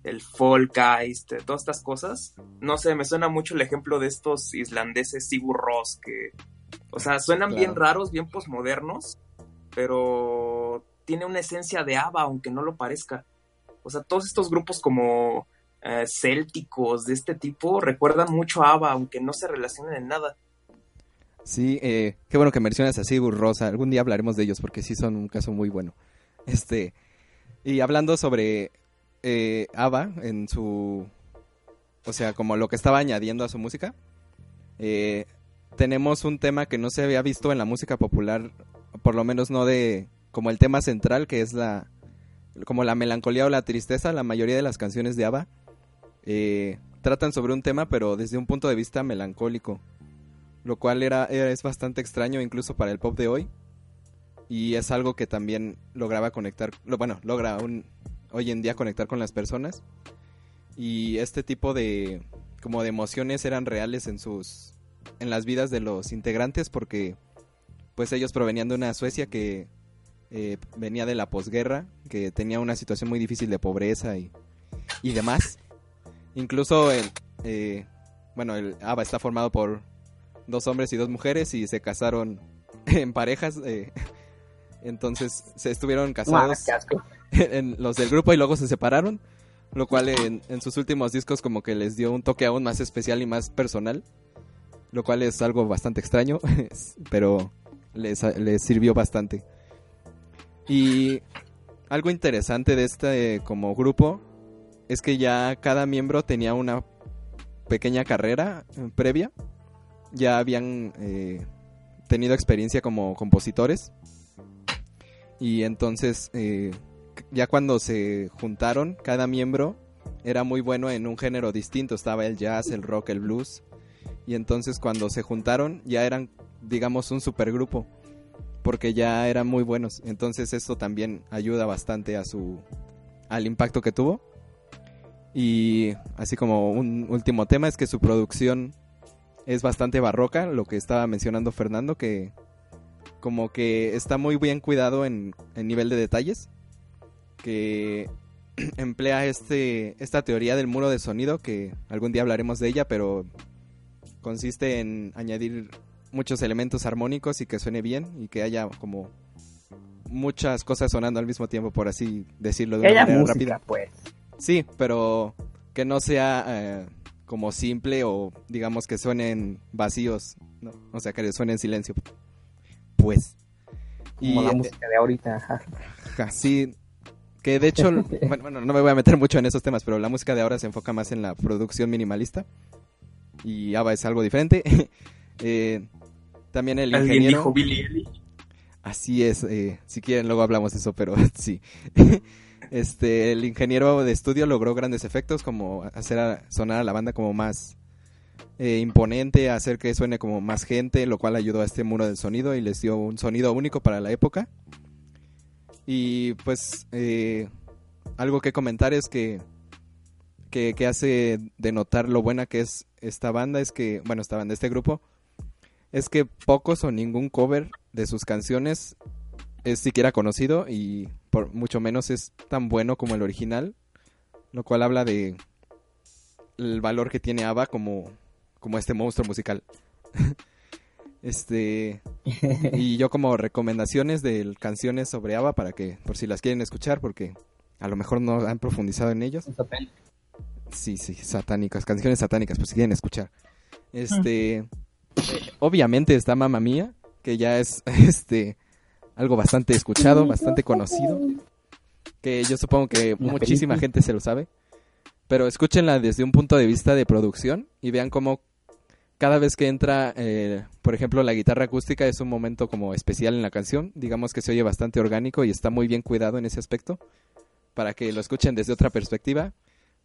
Speaker 6: el folkgeist, todas estas cosas, no sé, me suena mucho el ejemplo de estos islandeses Sigur Rós, que, o sea, suenan bien raros, bien posmodernos, pero tiene una esencia de ABBA, aunque no lo parezca. O sea, todos estos grupos como eh, célticos de este tipo recuerdan mucho a ABBA, aunque no se relacionen en nada.
Speaker 3: Sí, eh, qué bueno que mencionas a Sigur. Algún día hablaremos de ellos porque sí son un caso muy bueno. Este, y hablando sobre eh, ABBA en su, o sea, como lo que estaba añadiendo a su música, eh, tenemos un tema que no se había visto en la música popular, por lo menos no de, como el tema central, que es la, como la melancolía o la tristeza. La mayoría de las canciones de ABBA eh, tratan sobre un tema, pero desde un punto de vista melancólico lo cual era, era- es bastante extraño incluso para el pop de hoy. Y es algo que también lograba conectar lo, bueno logra un, hoy en día conectar con las personas. Y este tipo de como de emociones eran reales en sus en las vidas de los integrantes porque pues ellos provenían de una Suecia que eh, venía de la posguerra que tenía una situación muy difícil de pobreza y, y demás. Incluso el eh, bueno el ABBA está formado por dos hombres y dos mujeres y se casaron [LAUGHS] en parejas. eh, [LAUGHS] entonces se estuvieron
Speaker 7: Ah,
Speaker 3: casados [LAUGHS] en los del grupo y luego se separaron. Lo cual en, en sus últimos discos como que les dio un toque aún más especial y más personal. Lo cual es algo bastante extraño, pero les, les sirvió bastante. Y algo interesante de este como grupo es que ya cada miembro tenía una pequeña carrera eh, previa ya habían eh, tenido experiencia como compositores. Y entonces eh, ya cuando se juntaron cada miembro era muy bueno en un género distinto. Estaba el jazz el rock el blues. Y entonces cuando se juntaron ya eran digamos un supergrupo porque ya eran muy buenos. Entonces esto también ayuda bastante a su al impacto que tuvo. Y así como un último tema es que su producción es bastante barroca, lo que estaba mencionando Fernando, que como que está muy bien cuidado en, en nivel de detalles, que [CLEARS THROAT] emplea este, esta teoría del muro de sonido, que algún día hablaremos de ella, pero consiste en añadir muchos elementos armónicos y que suene bien y que haya como muchas cosas sonando al mismo tiempo, por así decirlo de una manera
Speaker 7: música,
Speaker 3: rápida.
Speaker 7: pues.
Speaker 3: Sí, pero que no sea eh, como simple o digamos que suenen vacíos, ¿no? o sea, que suene en silencio. Pues. Y
Speaker 7: Como la
Speaker 3: eh,
Speaker 7: música de ahorita. ajá.
Speaker 3: así que de hecho, [LAUGHS] bueno, bueno, no me voy a meter mucho en esos temas, pero la música de ahora se enfoca más en la producción minimalista y ABBA es algo diferente. [LAUGHS] Eh, también el
Speaker 6: Alguien
Speaker 3: ingeniero.
Speaker 6: dijo Billy.
Speaker 3: Así es, eh, si quieren luego hablamos de eso, pero [LAUGHS] sí. Este, el ingeniero de estudio logró grandes efectos como hacer sonar a la banda como más eh, imponente, hacer que suene como más gente, lo cual ayudó a este muro del sonido y les dio un sonido único para la época. Y pues eh, algo que comentar es que, que que hace denotar lo buena que es esta banda es que, bueno, esta banda, este grupo, es que pocos o ningún cover de sus canciones es siquiera conocido y por mucho menos es tan bueno como el original, lo cual habla de el valor que tiene ABBA como, como este monstruo musical. [LAUGHS] este y yo como recomendaciones de canciones sobre ABBA para que por si las quieren escuchar porque a lo mejor no han profundizado en ellos. Sí, sí, satánicas, canciones satánicas, pues si quieren escuchar. Este, obviamente está Mamma Mía, que ya es [LAUGHS] este algo bastante escuchado, bastante conocido, que yo supongo que
Speaker 7: La
Speaker 3: muchísima
Speaker 7: película.
Speaker 3: gente se lo sabe. Pero escúchenla desde un punto de vista de producción y vean cómo cada vez que entra, eh, por ejemplo, la guitarra acústica es un momento como especial en la canción. Digamos que se oye bastante orgánico y está muy bien cuidado en ese aspecto. Para que lo escuchen desde otra perspectiva,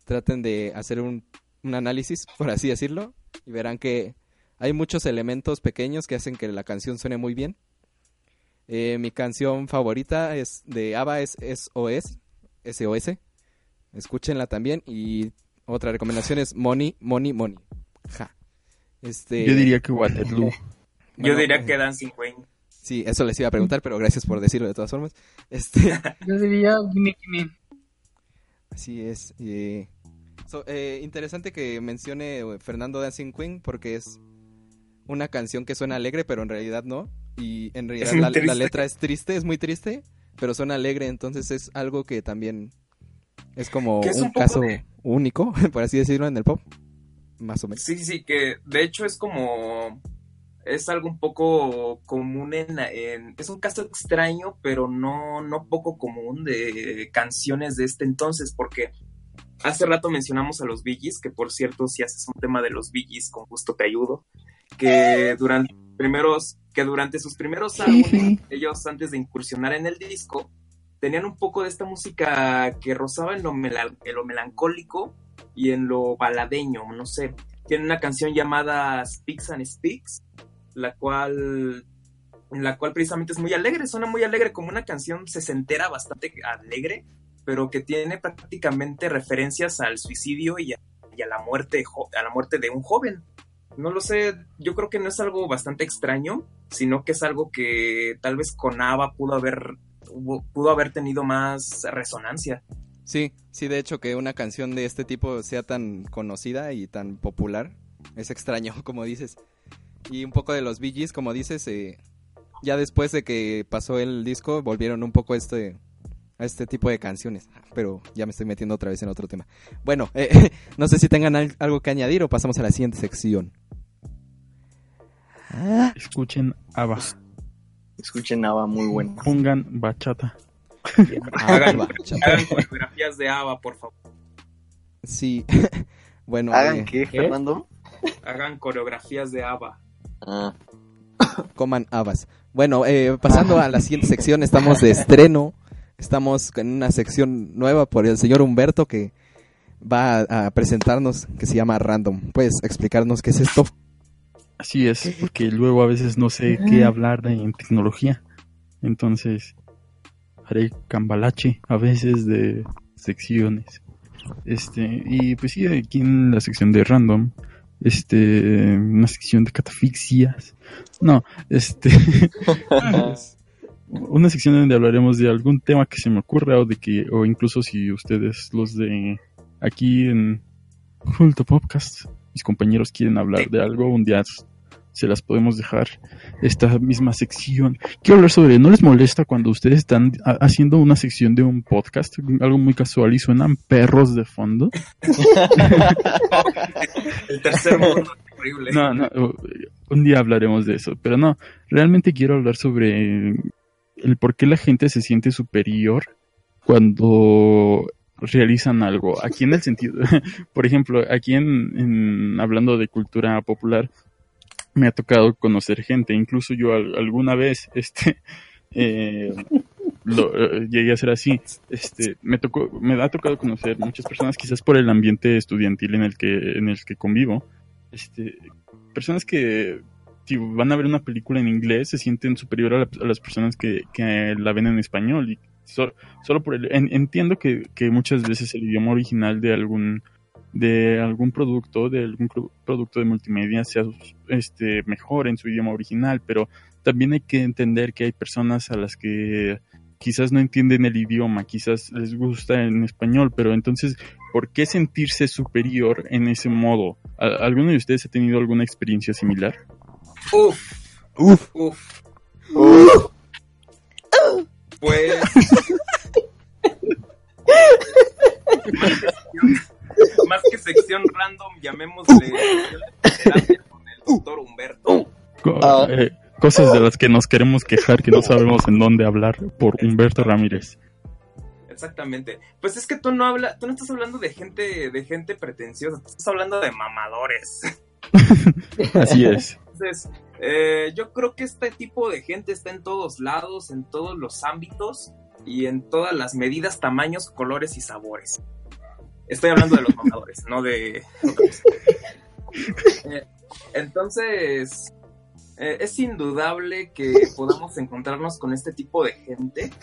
Speaker 3: traten de hacer un, un análisis, por así decirlo, y verán que hay muchos elementos pequeños que hacen que la canción suene muy bien. Eh, mi canción favorita es de ABBA es SOS, SOS. Escúchenla también. Y otra recomendación es Money, Money, Money. Ja. Este,
Speaker 4: Yo diría que Waterloo. [LAUGHS]
Speaker 6: Yo diría
Speaker 3: eh,
Speaker 6: que Dancing Queen.
Speaker 3: Sí, eso les iba a preguntar, pero gracias por decirlo de todas formas. Este, [LAUGHS]
Speaker 5: Yo diría Gimme Gimme.
Speaker 3: Así es. eh, so- eh, interesante que mencione Fernando Dancing Queen porque es una canción que suena alegre, pero en realidad no. Y en realidad la, letra es triste, es muy triste, pero suena alegre. Entonces es algo que también es como
Speaker 6: Que es
Speaker 3: un, caso
Speaker 6: de-
Speaker 3: único, [LAUGHS] por así decirlo, en el pop. Más o menos.
Speaker 6: Sí, sí, que de hecho es como. Es algo un poco común en, en- Es un caso extraño, pero no, no poco común de canciones de este entonces, porque hace rato mencionamos a los Gees, que por cierto, si haces un tema de los Gees, con gusto te ayudo. Que durante primeros. Que durante sus primeros álbumes, ellos antes de incursionar en el disco, tenían un poco de esta música que rozaba en lo, en lo melancólico y en lo baladeño, no sé. Tienen una canción llamada Speaks and Speaks, la cual, la cual precisamente es muy alegre, suena muy alegre, como una canción sesentera bastante alegre, pero que tiene prácticamente referencias al suicidio y a, y a la muerte, a la muerte de un joven. No lo sé, yo creo que no es algo bastante extraño, sino que es algo que tal vez con Ava pudo haber, pudo haber tenido más resonancia.
Speaker 3: Sí, sí, de hecho que una canción de este tipo sea tan conocida y tan popular es extraño, [LAUGHS] como dices. Y un poco de los Bee como dices, eh, ya después de que pasó el disco volvieron un poco este, a este tipo de canciones. Pero ya me estoy metiendo otra vez en otro tema. Bueno, [LAUGHS] eh, [LAUGHS] no sé si tengan al- algo que añadir o pasamos a la siguiente sección.
Speaker 4: Escuchen ABBA.
Speaker 8: Escuchen Ava, muy buena.
Speaker 4: Pongan bachata.
Speaker 6: Hagan,
Speaker 3: chao.
Speaker 6: hagan [LAUGHS] coreografías de Ava, por favor.
Speaker 3: Sí, [LAUGHS] bueno,
Speaker 8: ¿Hagan
Speaker 3: eh,
Speaker 8: qué, Fernando?
Speaker 6: Hagan coreografías de Ava.
Speaker 8: Ah, [COUGHS]
Speaker 3: coman habas. Bueno, eh, pasando a la siguiente sección, estamos de estreno. Estamos en una sección nueva por el señor Humberto que va a, a presentarnos, que se llama Random. ¿Puedes explicarnos qué es esto?
Speaker 4: Así es, porque luego a veces no sé qué hablar de, en tecnología. Entonces, haré cambalache a veces de secciones. Este, y pues sí, aquí en la sección de random, este, una sección de catafixias. No, este, [LAUGHS] una sección donde hablaremos de algún tema que se me ocurra o de que, o incluso si ustedes, los de aquí en Culto Podcast, mis compañeros quieren hablar de algo, un día se las podemos dejar esta misma sección. Quiero hablar sobre, ¿no les molesta cuando ustedes están ha- haciendo una sección de un podcast, algo muy casual y suenan perros de fondo? [LAUGHS]
Speaker 6: El tercer mundo es horrible.
Speaker 4: No, no, un día hablaremos de eso, pero no, realmente quiero hablar sobre el por qué la gente se siente superior cuando realizan algo. Aquí en el sentido, [LAUGHS] por ejemplo, aquí en, hablando de cultura popular, me ha tocado conocer gente, incluso yo al- alguna vez, [LAUGHS] este, eh, lo, eh, llegué a ser así. Este, me tocó, me ha tocado conocer muchas personas, quizás por el ambiente estudiantil en el que, en el que convivo, este, personas que si van a ver una película en inglés se sienten superior a las personas que, que la ven en español y so- solo por el, en- entiendo que, que muchas veces el idioma original de algún de algún producto, de algún pro- producto de multimedia sea este mejor en su idioma original, pero también hay que entender que hay personas a las que quizás no entienden el idioma, quizás les gusta en español, pero entonces, ¿por qué sentirse superior en ese modo? ¿Al- ¿Alguno de ustedes ha tenido alguna experiencia similar?
Speaker 6: Uf,
Speaker 3: Uf,
Speaker 6: uf. Pues. Más que sección random, llamémosle terapia con el doctor Humberto.
Speaker 4: Co- eh, cosas de las que nos queremos quejar que no sabemos en dónde hablar por Humberto Ramírez.
Speaker 6: Exactamente. Pues es que tú no hablas, tú no estás hablando de gente, de gente pretenciosa, tú estás hablando de mamadores. [LAUGHS]
Speaker 4: Así es.
Speaker 6: Entonces, eh, yo creo que este tipo de gente está en todos lados, en todos los ámbitos y en todas las medidas, tamaños, colores y sabores. Estoy hablando de los mamadores, no de. [LAUGHS] Eh, entonces, eh, es indudable que podamos encontrarnos con este tipo de gente,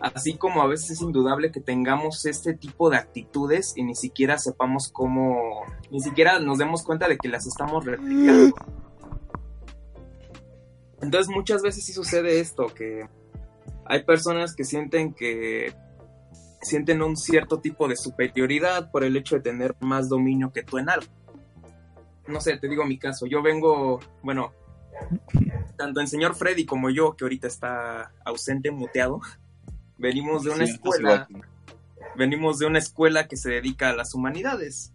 Speaker 6: así como a veces es indudable que tengamos este tipo de actitudes y ni siquiera sepamos cómo, ni siquiera nos demos cuenta de que las estamos replicando. Entonces muchas veces sí sucede esto, que hay personas que sienten que sienten un cierto tipo de superioridad por el hecho de tener más dominio que tú en algo. No sé, te digo mi caso, yo vengo, bueno, tanto el señor Freddy como yo, que ahorita está ausente, muteado, [LAUGHS] venimos de una
Speaker 8: Sí,
Speaker 6: escuela, venimos de una escuela que se dedica a las humanidades.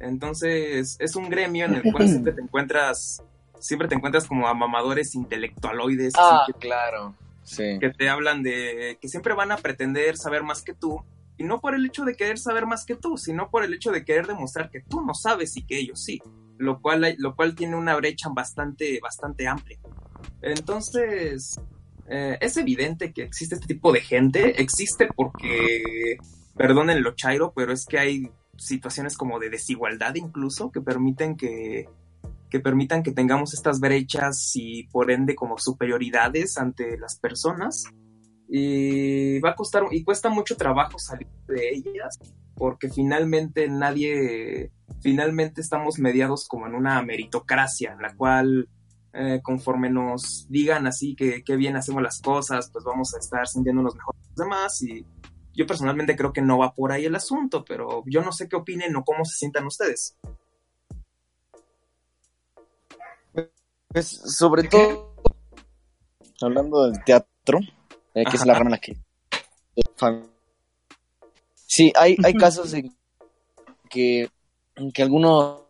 Speaker 6: Entonces, es un gremio en el cual [LAUGHS] siempre te encuentras, siempre te encuentras como a mamadores intelectualoides,
Speaker 8: Ah,
Speaker 6: que
Speaker 8: claro. Sí.
Speaker 6: que te hablan de que siempre van a pretender saber más que tú, y no por el hecho de querer saber más que tú, sino por el hecho de querer demostrar que tú no sabes y que ellos sí, lo cual, hay- lo cual tiene una brecha bastante, bastante amplia. Entonces, eh, es evidente que existe este tipo de gente, existe porque, perdonen lo chairo, pero es que hay situaciones como de desigualdad incluso que permiten que que permitan que tengamos estas brechas y por ende como superioridades ante las personas. Y va a costar y cuesta mucho trabajo salir de ellas porque finalmente nadie finalmente estamos mediados como en una meritocracia en la cual eh, conforme nos digan así que, que bien hacemos las cosas pues vamos a estar sintiéndonos mejor que los demás. Y yo personalmente creo que no va por ahí el asunto pero yo no sé qué opinen o cómo se sientan ustedes
Speaker 8: Pues, sobre todo, hablando del teatro, eh, que es la rama en la que... Sí, hay, hay casos en que, en que algunos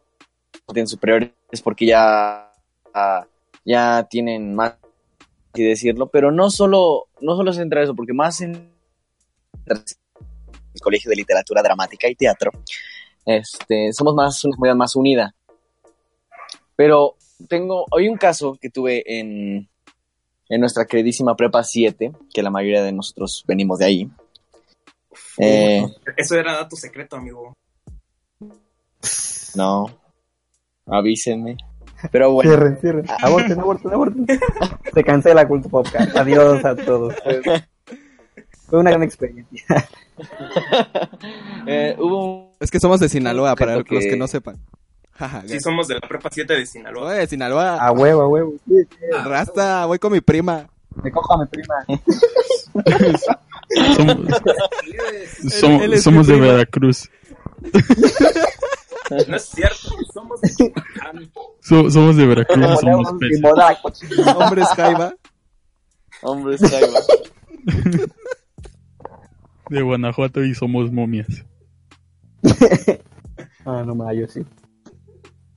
Speaker 8: tienen superiores porque ya, ah, ya tienen más, así decirlo, pero no solo, no solo se centra en eso, porque más en el Colegio de Literatura Dramática y Teatro, este, somos más una comunidad más unida. Pero tengo, hoy un caso que tuve en, en nuestra queridísima Prepa 7, que la mayoría de nosotros venimos de ahí. Eh,
Speaker 6: Eso era dato secreto, amigo.
Speaker 8: no, avísenme. Pero bueno,
Speaker 7: Cierren, cierren. Aborten, aborten, aborten. Se cancela Culto Podcast. Adiós a todos. Fue una gran experiencia. [LAUGHS]
Speaker 8: eh, hubo un...
Speaker 3: Es que somos de Sinaloa, para los
Speaker 8: que
Speaker 3: no sepan.
Speaker 6: Sí, somos de la prepa 7 de Sinaloa.
Speaker 3: Oye, Sinaloa.
Speaker 7: A huevo, a huevo. Sí, sí.
Speaker 3: Rasta, voy con mi prima.
Speaker 7: Me cojo a mi prima. [LAUGHS]
Speaker 4: Somos, som-
Speaker 3: él es
Speaker 4: somos de. Veracruz. [LAUGHS]
Speaker 6: No es cierto, somos de Michoacán.
Speaker 4: So- somos de Veracruz,
Speaker 7: Como
Speaker 4: somos peces.
Speaker 3: Hombres Jaiba.
Speaker 8: Hombre, Saiba.
Speaker 4: De Guanajuato y somos momias. [LAUGHS]
Speaker 7: Ah, no yo sí.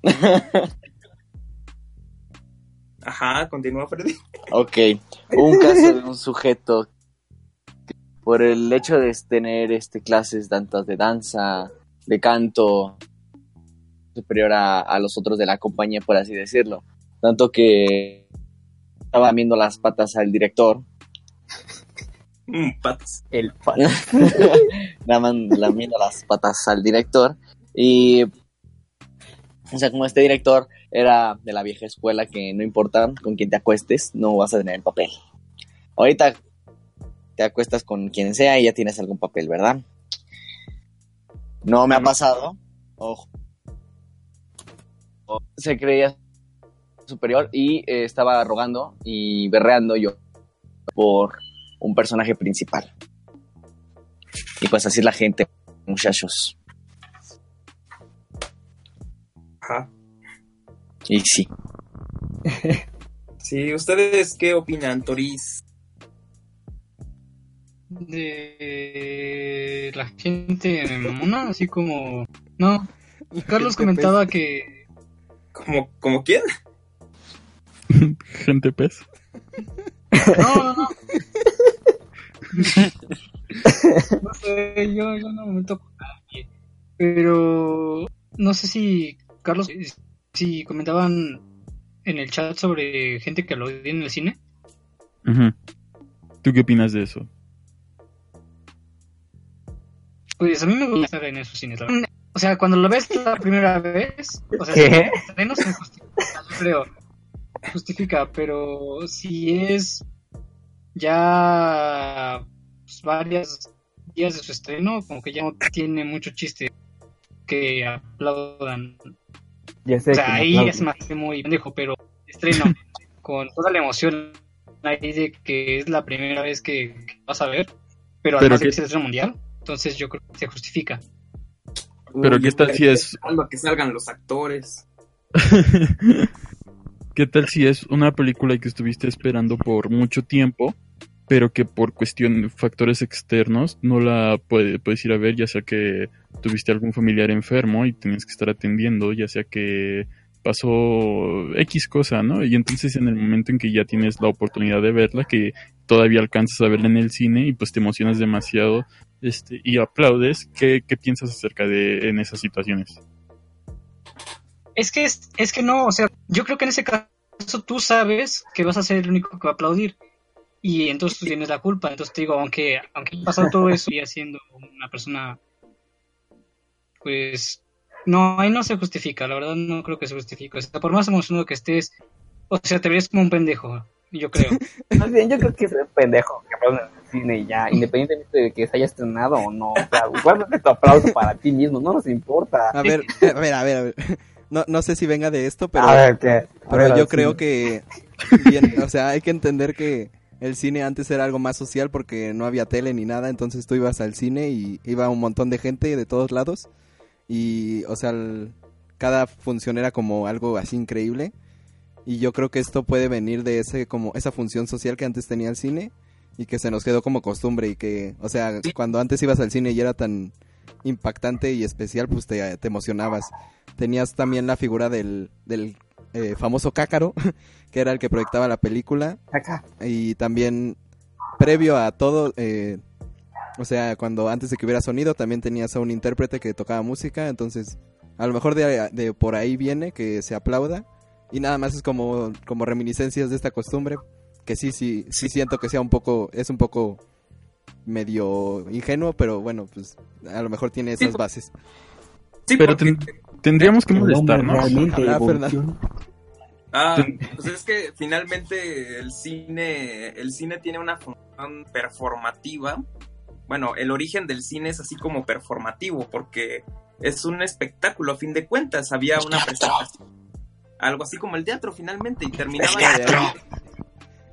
Speaker 7: [LAUGHS]
Speaker 6: Ajá, continúa Freddy.
Speaker 8: Ok, un caso de un sujeto que por el hecho de tener este clases tantas de danza, de canto, superior a, a los otros de la compañía, por así decirlo. Tanto que estaba viendo las patas al director,
Speaker 6: Mm, patas.
Speaker 7: El [LAUGHS] fan.
Speaker 8: nada más lamiendo las patas al director. Y, o sea, como este director era de la vieja escuela que no importa con quién te acuestes, no vas a tener el papel. Ahorita te acuestas con quien sea y ya tienes algún papel, ¿verdad? No me ha pasado. Ojo. Se creía superior y eh, estaba rogando y berreando yo por un personaje principal. Y pues así es la gente, muchachos.
Speaker 6: Ajá.
Speaker 8: Y sí.
Speaker 6: Sí, ¿ustedes qué opinan, Toris?
Speaker 5: de la gente mamona, así como... No, Carlos
Speaker 3: Gente
Speaker 5: comentaba que...
Speaker 6: ¿Cómo, ¿Como quién?
Speaker 4: Gente pez.
Speaker 5: No, no, no. No sé, yo, yo no me meto con nadie. Pero no sé si Carlos si comentaban en el chat sobre gente que lo en el cine.
Speaker 4: ¿Tú qué opinas de eso?
Speaker 5: Pues a mí me gusta estar en esos cines. O sea, cuando lo ves la primera vez, o sea,
Speaker 7: ¿Qué?
Speaker 5: si no se justifica, yo creo. Justifica, pero si es ya pues, varios días de su estreno, como que ya no tiene mucho chiste que aplaudan.
Speaker 7: Ya sé
Speaker 5: O sea, ahí
Speaker 7: aplauden.
Speaker 5: es más muy pendejo, pero estreno [LAUGHS] con toda la emoción ahí de que es la primera vez que, que vas a ver, pero
Speaker 4: Pero
Speaker 5: además es el estreno mundial, entonces yo creo que se justifica.
Speaker 4: Pero
Speaker 6: Uy,
Speaker 4: ¿qué tal si es
Speaker 6: que salgan los actores. [LAUGHS]
Speaker 4: ¿Qué tal si es una película que estuviste esperando por mucho tiempo, pero que por cuestión factores externos no la puede- puedes ir a ver, ya sea que tuviste algún familiar enfermo y tienes que estar atendiendo, ya sea que pasó X cosa, ¿no? Y entonces en el momento en que ya tienes la oportunidad de verla, que todavía alcanzas a verla en el cine y pues te emocionas demasiado este, y aplaudes, ¿qué, qué piensas acerca de en esas situaciones?
Speaker 5: Es que es, es que no, o sea, yo creo que en ese caso tú sabes que vas a ser el único que va a aplaudir y entonces tú tienes la culpa. Entonces te digo, aunque aunque haya pasado todo eso y siendo una persona, pues no, ahí no se justifica. La verdad no creo que se justifique. O sea, por más emocionado que estés, o sea, te verías como un pendejo. Yo creo. [LAUGHS]
Speaker 7: Más bien, yo creo que es el pendejo que aplauden en el cine y ya, independientemente de que se haya estrenado o no. O sea, guárdate tu aplauso para ti mismo, no nos importa.
Speaker 3: A ver, a ver, a ver, a ver. [LAUGHS] No, no sé si venga de esto, pero,
Speaker 7: a ver, ¿qué? A
Speaker 3: pero
Speaker 7: ver,
Speaker 3: yo
Speaker 7: sí.
Speaker 3: creo que, [LAUGHS] bien, o sea, hay que entender que el cine antes era algo más social porque no había tele ni nada, entonces tú ibas al cine y iba un montón de gente de todos lados y, o sea, el- cada función era como algo así increíble y yo creo que esto puede venir de ese como esa función social que antes tenía el cine y que se nos quedó como costumbre y que, o sea, cuando antes ibas al cine y era tan impactante y especial, pues te, te emocionabas. Tenías también la figura del, del eh, famoso cácaro, [LAUGHS] que era el que proyectaba la película
Speaker 7: Acá.
Speaker 3: y también previo a todo, eh, o sea, cuando antes de que hubiera sonido, también tenías a un intérprete que tocaba música, entonces a lo mejor de, de por ahí viene que se aplauda y nada más es como, como reminiscencias de esta costumbre, que sí, sí, sí siento que sea un poco, es un poco medio ingenuo, pero bueno, pues a lo mejor tiene esas
Speaker 6: Sí,
Speaker 3: bases.
Speaker 6: Sí,
Speaker 4: Pero
Speaker 6: porque...
Speaker 4: ten- tendríamos que molestarnos.
Speaker 6: Ah, pues es que finalmente el cine, el cine tiene una función performativa. Bueno, el origen del cine es así como performativo, porque es un espectáculo a fin de cuentas. Había una presentación, algo así como el teatro finalmente, y terminaban,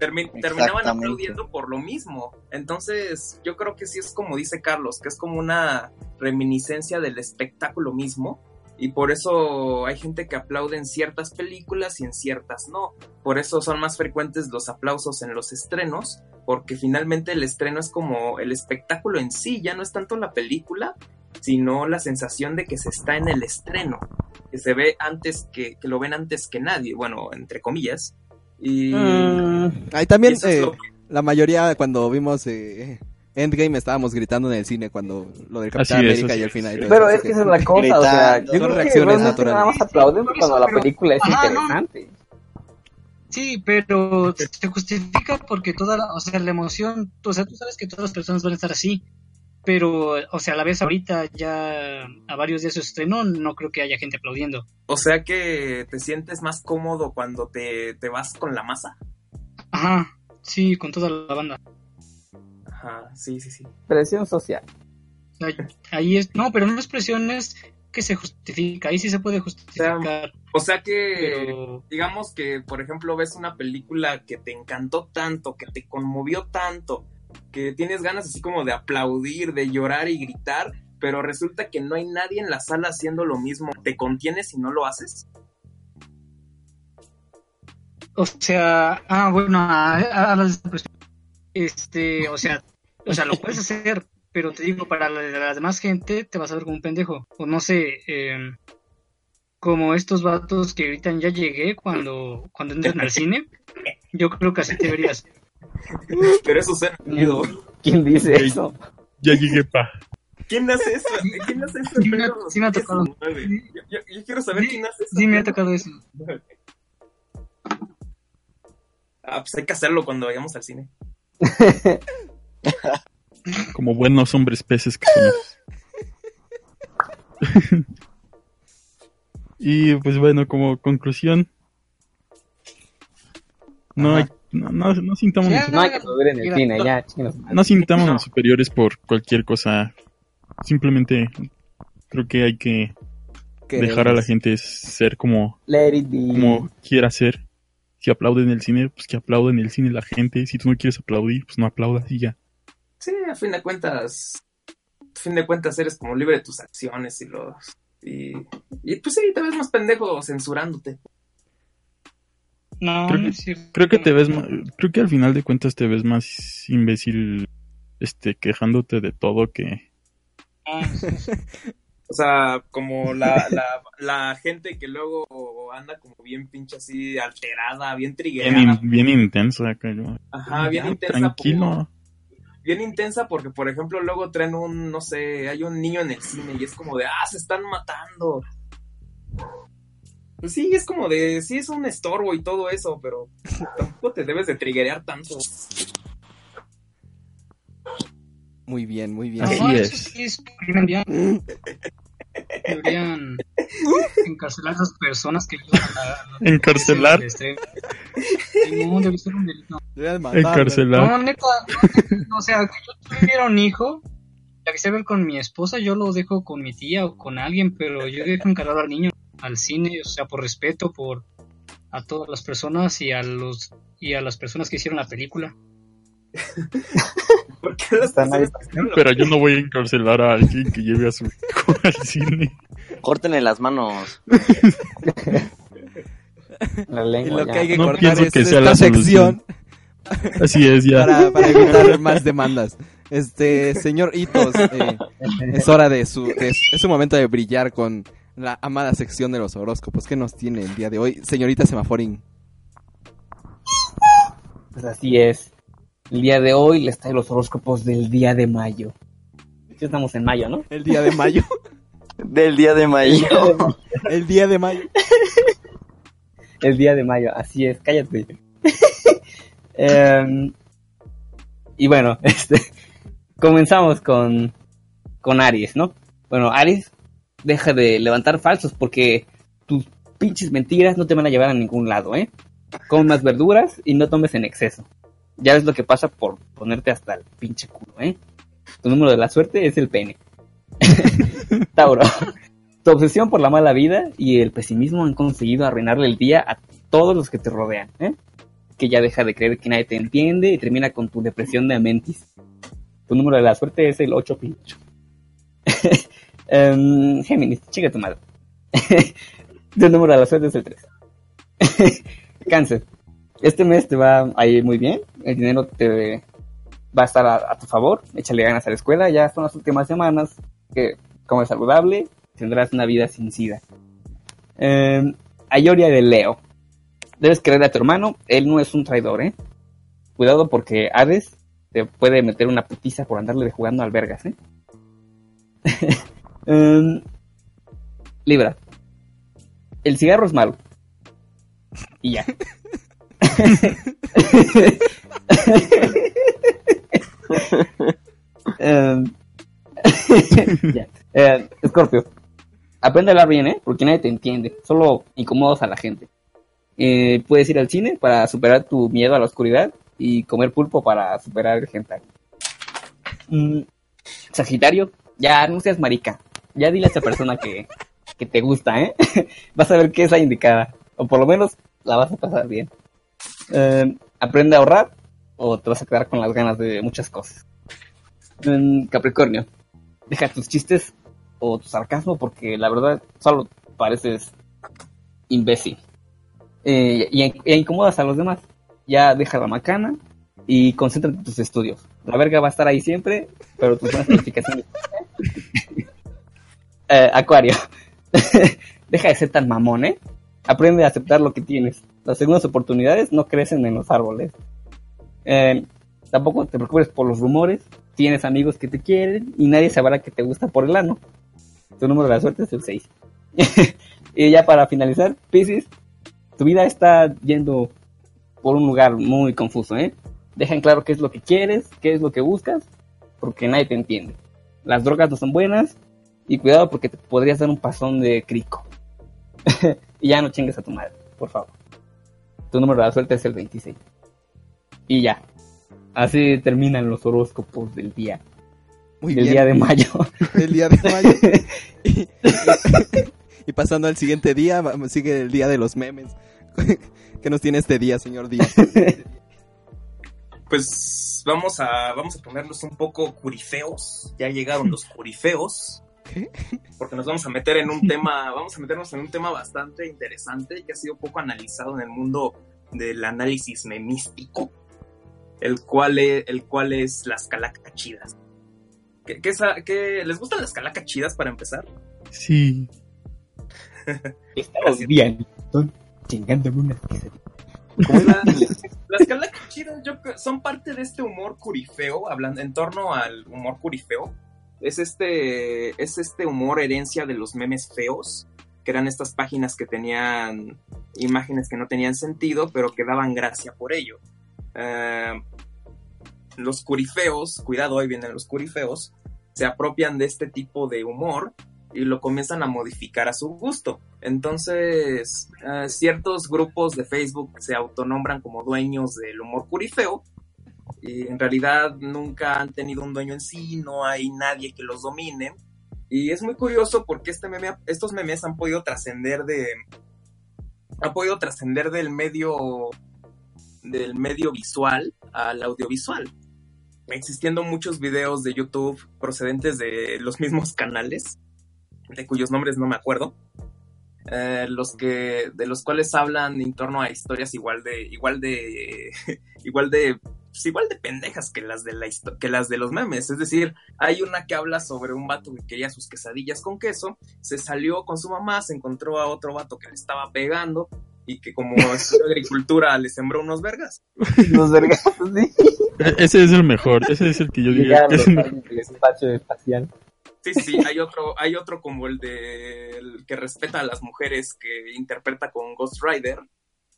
Speaker 6: termi- terminaban aplaudiendo por lo mismo. Entonces, yo creo que sí es como dice Carlos, que es como una reminiscencia del espectáculo mismo. Y por eso hay gente que aplaude en ciertas películas y en ciertas no. Por eso son más frecuentes los aplausos en los estrenos, porque finalmente el estreno es como el espectáculo en sí, ya no es tanto la película, sino la sensación de que se está en el estreno, que se ve antes que, que lo ven antes que nadie, bueno, entre comillas. Y,
Speaker 7: Mm,
Speaker 3: Ahí también eh,
Speaker 6: que-
Speaker 3: la mayoría cuando vimos eh, Endgame estábamos gritando en el cine cuando lo del Capitán
Speaker 4: es,
Speaker 3: América y el
Speaker 4: es.
Speaker 3: final. y todo
Speaker 7: Pero
Speaker 3: eso,
Speaker 7: es que esa es la cosa, o sea, yo creo que
Speaker 3: reacciones
Speaker 7: realmente
Speaker 3: naturales.
Speaker 7: nada más cuando la
Speaker 5: pero-
Speaker 7: película es
Speaker 5: Ajá, no.
Speaker 7: interesante.
Speaker 5: Sí, pero se justifica porque toda la, o sea, la emoción, o sea, tú sabes que todas las personas van a estar así, pero, o sea, a la vez ahorita ya a varios días de su estreno no creo que haya gente aplaudiendo.
Speaker 6: O sea que te sientes más cómodo cuando te, te vas con la masa.
Speaker 5: Ajá, sí, con toda la banda.
Speaker 6: Ajá, sí, sí, sí.
Speaker 7: Presión social.
Speaker 5: Ahí es, no, pero no es presión, es que se justifica, ahí sí se puede justificar,
Speaker 6: O sea que,
Speaker 5: pero
Speaker 6: digamos que, por ejemplo, ves una película que te encantó tanto, que te conmovió tanto, que tienes ganas así como de aplaudir, de llorar y gritar, pero resulta que no hay nadie en la sala haciendo lo mismo. ¿Te contienes si no lo haces?
Speaker 5: O sea, ah, bueno, a- a- hablas de esta cuestión. Este, o sea, o sea, lo puedes hacer, pero te digo, para la, la demás gente te vas a ver como un pendejo. O no sé, eh, como estos vatos que gritan ya llegué cuando, cuando entran al cine. Yo creo que así te verías.
Speaker 6: Pero eso suena miedo.
Speaker 7: ¿Quién dice eso?
Speaker 4: Ya llegué, pa.
Speaker 6: ¿Quién hace eso? ¿Quién hace eso?
Speaker 5: Sí me ha-
Speaker 6: en pleno
Speaker 5: sí me ha
Speaker 6: 2019?
Speaker 5: tocado.
Speaker 6: Yo, yo- yo quiero saber
Speaker 5: Sí,
Speaker 6: quién hace eso.
Speaker 5: Sí, me ha tocado eso.
Speaker 6: 2019. Ah, pues hay que hacerlo cuando vayamos al cine. [LAUGHS] [LAUGHS]
Speaker 4: Como buenos hombres peces que somos. [LAUGHS] y pues bueno, como conclusión. No, hay, no, no, no sintamos
Speaker 5: Ya,
Speaker 7: No hay que ver en el
Speaker 5: Mira,
Speaker 7: cine,
Speaker 5: no-
Speaker 7: ya, chingados. madre.
Speaker 4: no sintámonos superiores por cualquier cosa. Simplemente creo que hay que dejar a la gente ser como, como quiera ser. Si aplauden el cine, pues que aplauden el cine la gente. Si tú no quieres aplaudir, pues no aplaudas y ya.
Speaker 6: Sí, a fin de cuentas. A fin de cuentas eres como libre de tus acciones y los. Y, y pues sí, te ves más pendejo censurándote.
Speaker 5: No,
Speaker 4: Creo
Speaker 5: no
Speaker 4: que-
Speaker 5: es cierto.
Speaker 4: Creo que te ves ma- creo que al final de cuentas te ves más imbécil este quejándote de todo que
Speaker 5: Ah, sí. [LAUGHS]
Speaker 6: O sea, como la, la, la gente que luego anda como bien pinche así, alterada, bien
Speaker 4: bien,
Speaker 6: trigueada.
Speaker 4: bien intenso acá yo.
Speaker 6: Ajá, bien
Speaker 4: Ya,
Speaker 6: intensa.
Speaker 4: Tranquilo.
Speaker 6: Bien intensa porque, por ejemplo, luego traen un, no sé, hay un niño en el cine y es como de, ah, se están matando. Pues sí, es como de, sí, es un estorbo y todo eso, pero [LAUGHS] tampoco te debes de triguear tanto.
Speaker 3: Muy bien, muy bien.
Speaker 4: Así es. [LAUGHS]
Speaker 5: Deberían encarcelar a esas personas que ayudan a la-
Speaker 4: Encarcelar.
Speaker 5: No, debe ser un delito.
Speaker 4: Encarcelar.
Speaker 5: No, neta, no, o sea, que yo tuviera un hijo, la que se ve con mi esposa, yo lo dejo con mi tía o con alguien, pero yo dejo encargado al niño al cine, o sea, por respeto por a todas las personas y a los y a las personas que hicieron la película. [LAUGHS]
Speaker 6: ¿Por qué las
Speaker 7: Están ahí.
Speaker 4: Pero yo no voy a encarcelar a alguien que lleve a su hijo [LAUGHS] al cine.
Speaker 8: Córtenle las manos.
Speaker 7: La
Speaker 3: Y
Speaker 7: lengua,
Speaker 3: lo
Speaker 7: ya.
Speaker 3: que hay que
Speaker 4: No
Speaker 3: cortar
Speaker 4: pienso
Speaker 3: es
Speaker 4: que sea
Speaker 3: esta
Speaker 4: la
Speaker 3: sección
Speaker 4: Así es, ya.
Speaker 3: para, para evitar más demandas. Este, señor Hitos, eh, es hora de su, de- es su momento de brillar con la amada sección de los horóscopos. ¿Qué nos tiene el día de hoy? Señorita Semaforín.
Speaker 7: Pues así es. El día de hoy les traigo los horóscopos del día de mayo. Sí estamos en mayo, ¿no?
Speaker 3: El día de mayo.
Speaker 8: Del día de mayo.
Speaker 3: El día de mayo.
Speaker 7: El día de mayo, así es, cállate. [LAUGHS] Em, y bueno, [LAUGHS] este, comenzamos con, con Aries, ¿no? Bueno, Aries, deja de levantar falsos porque tus pinches mentiras no te van a llevar a ningún lado, ¿eh? Come más verduras y no tomes en exceso. Ya ves lo que pasa por ponerte hasta el pinche culo, ¿eh? Tu número de la suerte es el pene. [LAUGHS] Tauro, tu obsesión por la mala vida y el pesimismo han conseguido arruinarle el día a todos los que te rodean, ¿eh? Que ya deja de creer que nadie te entiende y termina con tu depresión de amentis. Tu número de la suerte es el 8 pincho. [LAUGHS] Em, Géminis, chica tu madre. [LAUGHS] tu número de la suerte es el 3. Cáncer. Este mes te va a ir muy bien. El dinero te va a estar a, a tu favor. Échale ganas a la escuela. Ya son las últimas semanas que comes saludable. Tendrás una vida sin sida. Eh, Ayoria de Leo. Debes creer a tu hermano. Él no es un traidor, ¿eh? Cuidado porque Hades te puede meter una putiza por andarle jugando albergas, ¿eh? [LAUGHS] Em, Libra. El cigarro es malo. Y ya. [LAUGHS] [LAUGHS] Em. [LAUGHS] Eh, Scorpio. Aprende a hablar bien, ¿eh? Porque nadie te entiende. Solo incomodas a la gente. Eh, puedes ir al cine para superar tu miedo a la oscuridad y comer pulpo para superar el hentai. Mm, Sagitario, ya no seas marica. Ya dile a esa persona que, que te gusta, ¿eh? [LAUGHS] vas a ver que es la indicada. O por lo menos la vas a pasar bien. Eh, aprende a ahorrar o te vas a quedar con las ganas de muchas cosas. Mm, Capricornio, deja tus chistes o tu sarcasmo porque la verdad solo pareces imbécil. Eh, y, y incomodas a los demás. Ya deja la macana y concéntrate en tus estudios. La verga va a estar ahí siempre, pero tus buenas calificaciones. [LAUGHS] Eh, Acuario, [LAUGHS] deja de ser tan mamón, ¿eh? Aprende a aceptar lo que tienes. Las segundas oportunidades no crecen en los árboles. Eh, tampoco te preocupes por los rumores, tienes amigos que te quieren y nadie sabrá que te gusta por el ano. Tu número de la suerte es el 6. [LAUGHS] y ya para finalizar, Pisces, tu vida está yendo por un lugar muy confuso, ¿eh? Deja claro qué es lo que quieres, qué es lo que buscas, porque nadie te entiende. Las drogas no son buenas y cuidado porque te podrías dar un pasón de crico. [LAUGHS] y ya no chingues a tu madre, por favor. Tu número de la suerte es el 26. Y ya. Así terminan los horóscopos del día.
Speaker 3: Muy
Speaker 7: del
Speaker 3: bien.
Speaker 7: día de mayo. [LAUGHS]
Speaker 3: El día de mayo. [LAUGHS] y, y pasando al siguiente día, sigue el día de los memes. [LAUGHS] ¿Qué nos tiene este día, señor Díaz?
Speaker 6: Pues vamos a, vamos a ponernos un poco curifeos. Ya llegaron los curifeos.
Speaker 3: ¿Qué?
Speaker 6: Porque nos vamos a meter en un tema, vamos a meternos en un tema bastante interesante que ha sido poco analizado en el mundo del análisis memístico, el cual es, el cual es las calacachidas. ¿Qué, qué, les gustan las calacachidas para empezar?
Speaker 4: Sí. [LAUGHS]
Speaker 7: Estamos bien. Chingándome una quesadilla.
Speaker 6: Las, las calacachidas yo creo- son parte de este humor curifeo, hablando en torno al humor curifeo. Es este, es este humor herencia de los memes feos, que eran estas páginas que tenían imágenes que no tenían sentido, pero que daban gracia por ello. Eh, los curifeos, cuidado, hoy vienen los curifeos, se apropian de este tipo de humor y lo comienzan a modificar a su gusto. Entonces, eh, ciertos grupos de Facebook se autonombran como dueños del humor curifeo y en realidad nunca han tenido un dueño en sí, no hay nadie que los domine. Y es muy curioso porque este meme, estos memes han podido trascender de han podido trascender del medio del medio visual al audiovisual existiendo muchos videos de YouTube procedentes de los mismos [LAUGHS] canales, de cuyos nombres no me acuerdo, eh, los que de los cuales hablan en torno a historias igual de igual de [LAUGHS] igual de pues, igual de pendejas que las de la que las de los memes, es decir, hay una que habla sobre un vato que quería sus quesadillas con queso, se salió con su mamá, se encontró a otro vato que le estaba pegando y que como estudió agricultura le sembró unos vergas.
Speaker 7: Los vergazos, sí.
Speaker 4: E- Ese es el mejor. Ese es el que yo diría que es el mejor.
Speaker 7: espacial.
Speaker 6: Sí, sí, sí, hay otro, hay otro como el de el que respeta a las mujeres que interpreta con Ghost Rider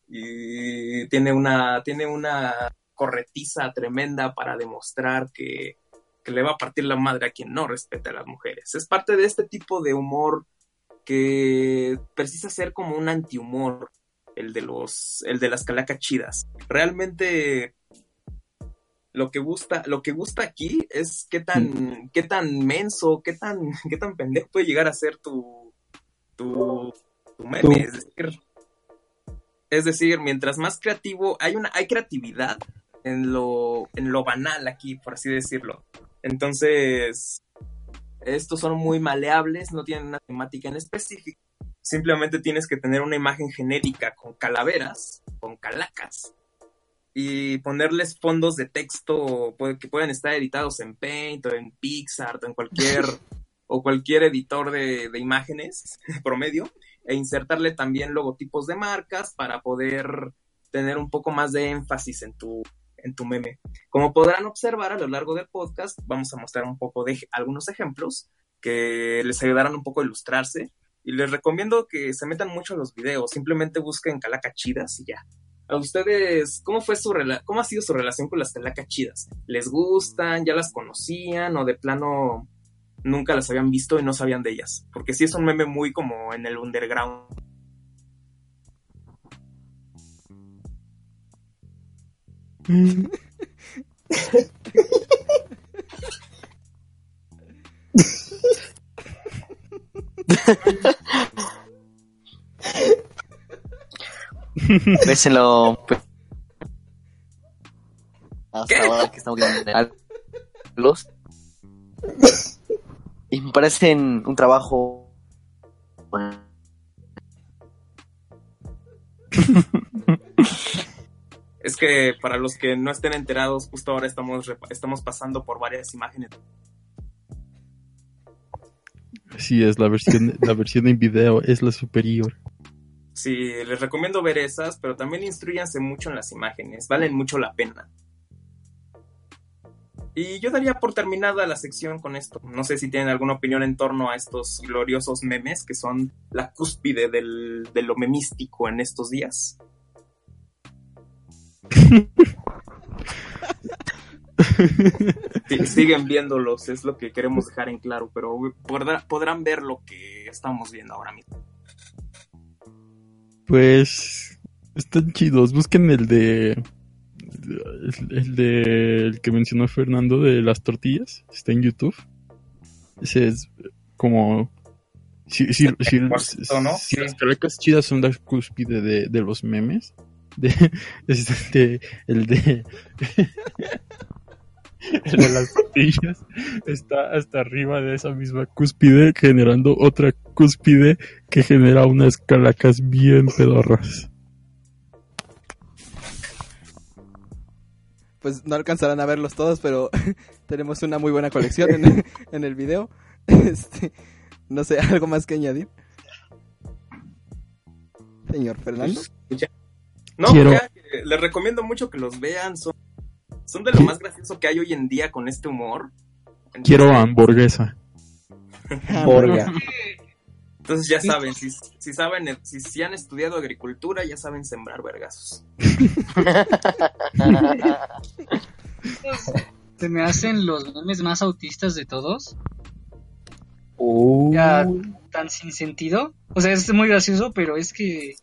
Speaker 6: y tiene una, tiene una corretiza tremenda para demostrar que, que le va a partir la madre a quien no respeta a las mujeres. Es parte de este tipo de humor que precisa ser como un antihumor, el de los, el de las calacas chidas. Realmente lo que gusta, lo que gusta aquí es qué tan, qué tan menso, qué tan, [LAUGHS] qué tan pendejo puede llegar a ser tu, tu, tu meme. Es decir, es decir, mientras más creativo, hay una, hay creatividad en lo, en lo banal aquí, por así decirlo. Entonces, estos son muy maleables, no tienen una temática en específico. Simplemente tienes que tener una imagen genérica con calaveras, con calacas, y ponerles fondos de texto que pueden estar editados en Paint o en Pixar o en cualquier [LAUGHS] o cualquier editor de, de imágenes [LAUGHS] promedio e insertarle también logotipos de marcas para poder tener un poco más de énfasis en tu en tu meme. Como podrán observar a lo largo del podcast, vamos a mostrar un poco de algunos ejemplos que les ayudarán un poco a ilustrarse y les recomiendo que se metan mucho a los videos, simplemente busquen calacas chidas y ya. A ustedes, ¿cómo fue su rela- cómo ha sido su relación con las calacas chidas? ¿Les gustan? ¿Ya las conocían? ¿O de plano nunca las habían visto y no sabían de ellas? Porque sí es un meme muy como en el underground. [LAUGHS] [LAUGHS]
Speaker 8: Déselo. pues. Hasta ahora que estamos viendo los Y me parecen un trabajo. bueno,
Speaker 6: Es que para los que no estén enterados, justo ahora estamos, estamos pasando por varias imágenes.
Speaker 4: Así es, la versión, la versión en video es la superior.
Speaker 6: Sí, les recomiendo ver esas, pero también instruyanse mucho en las imágenes, valen mucho la pena. Y yo daría por terminada la sección con esto. No sé si tienen alguna opinión en torno a estos gloriosos memes que son la cúspide del, de lo memístico en estos días. [LAUGHS] [LAUGHS] Sí, siguen viéndolos, es lo que queremos dejar en claro, pero podrá- podrán ver lo que estamos viendo ahora mismo.
Speaker 4: Pues están chidos. Busquen el de el, el de el que mencionó Fernando de las tortillas. Está en YouTube. Ese es como si, si, si-
Speaker 6: Cuarto, ¿no?
Speaker 4: si las calecas chidas son la cúspide de, de los memes. De, [LAUGHS] este, el de [LAUGHS] el de las tortillas está hasta arriba de esa misma cúspide generando otra cúspide que genera unas calacas bien pedorras.
Speaker 3: Pues no alcanzarán a verlos todos, pero [LAUGHS] tenemos una muy buena colección en, [LAUGHS] en el video. Este, no sé, ¿algo más que añadir? Señor Fernando.
Speaker 6: No,
Speaker 4: Quiero-
Speaker 6: ya, eh, les recomiendo mucho que los vean, son, son de lo más gracioso que hay hoy en día con este humor. Entonces,
Speaker 4: Quiero hamburguesa. [LAUGHS]
Speaker 7: Borga.
Speaker 6: Entonces ya saben, si, si saben, si, si han estudiado agricultura, ya saben sembrar vergazos. [LAUGHS]
Speaker 5: Se me hacen los memes más autistas de todos.
Speaker 7: Uh,
Speaker 5: Ya tan sin sentido. O sea, es muy gracioso, pero es que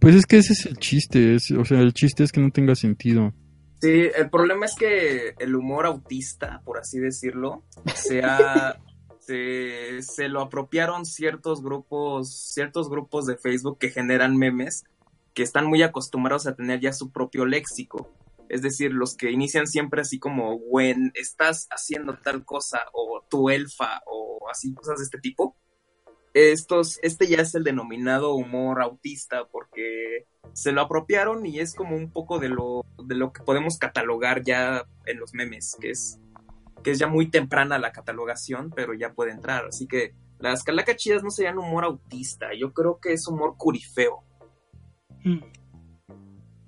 Speaker 4: Pues es que ese es el chiste, es- o sea, el chiste es que no tenga sentido.
Speaker 6: Sí, el problema es que el humor autista, por así decirlo, se, ha- [LAUGHS] se, se lo apropiaron ciertos grupos, ciertos grupos de Facebook que generan memes que están muy acostumbrados a tener ya su propio léxico. Es decir, los que inician siempre así como, when estás haciendo tal cosa, o tu elfa, o así cosas de este tipo. Estos, este ya es el denominado humor autista, porque se lo apropiaron y es como un poco de lo, de lo que podemos catalogar ya en los memes, que es, que es ya muy temprana la catalogación, pero ya puede entrar. Así que las calacas chidas no serían humor autista, yo creo que es humor curifeo.
Speaker 5: mm,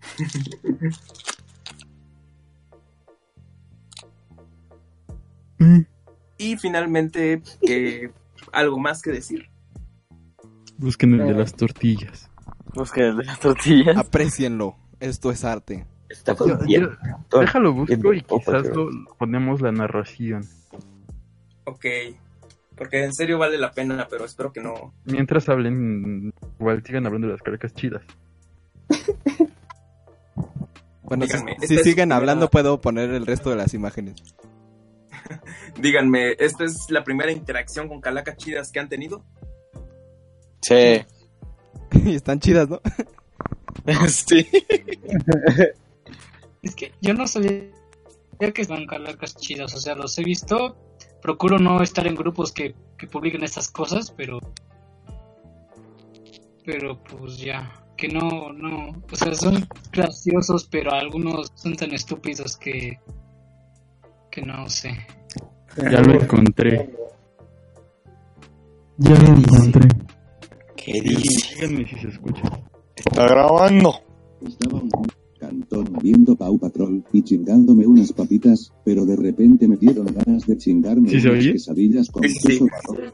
Speaker 5: [LAUGHS]
Speaker 4: Mm,
Speaker 6: Y finalmente, que algo más que decir.
Speaker 4: Busquen el de las tortillas.
Speaker 8: Busca el de las tortillas.
Speaker 3: Aprecienlo. Esto es arte.
Speaker 7: está
Speaker 4: Yo-
Speaker 7: bien.
Speaker 4: yo- déjalo busco y quizás lo- ponemos la narración.
Speaker 6: Ok. Porque en serio vale la pena, pero espero que no.
Speaker 4: Mientras hablen, igual sigan hablando de las caracas chidas. [LAUGHS]
Speaker 3: Bueno, si,
Speaker 6: Díganme,
Speaker 3: siguen
Speaker 6: la
Speaker 3: hablando
Speaker 6: primera-
Speaker 3: puedo poner el resto de las imágenes. [LAUGHS]
Speaker 6: Díganme, ¿esta es la primera interacción con calacas chidas que han tenido?
Speaker 8: Sí. [LAUGHS]
Speaker 3: y están chidas, ¿no? [LAUGHS]
Speaker 8: sí.
Speaker 5: es que yo no sabía que estaban calacas chidas. O sea, los he visto. Procuro no estar en grupos que, que publiquen estas cosas, pero. Pero pues ya. Que no, no. O sea, son graciosos, pero algunos son tan estúpidos que. Que no sé.
Speaker 4: Ya lo encontré. Ya lo encontré.
Speaker 8: ¿Qué dice?
Speaker 4: Díganme si se escucha.
Speaker 8: Está grabando.
Speaker 2: Estaba un cantón viendo Pau Patrol y chingándome unas papitas, pero de repente me dieron ganas de chingarme
Speaker 4: ¿Sí
Speaker 2: unas
Speaker 4: oye?
Speaker 2: quesadillas con
Speaker 6: Sí, sí.
Speaker 2: queso marrón.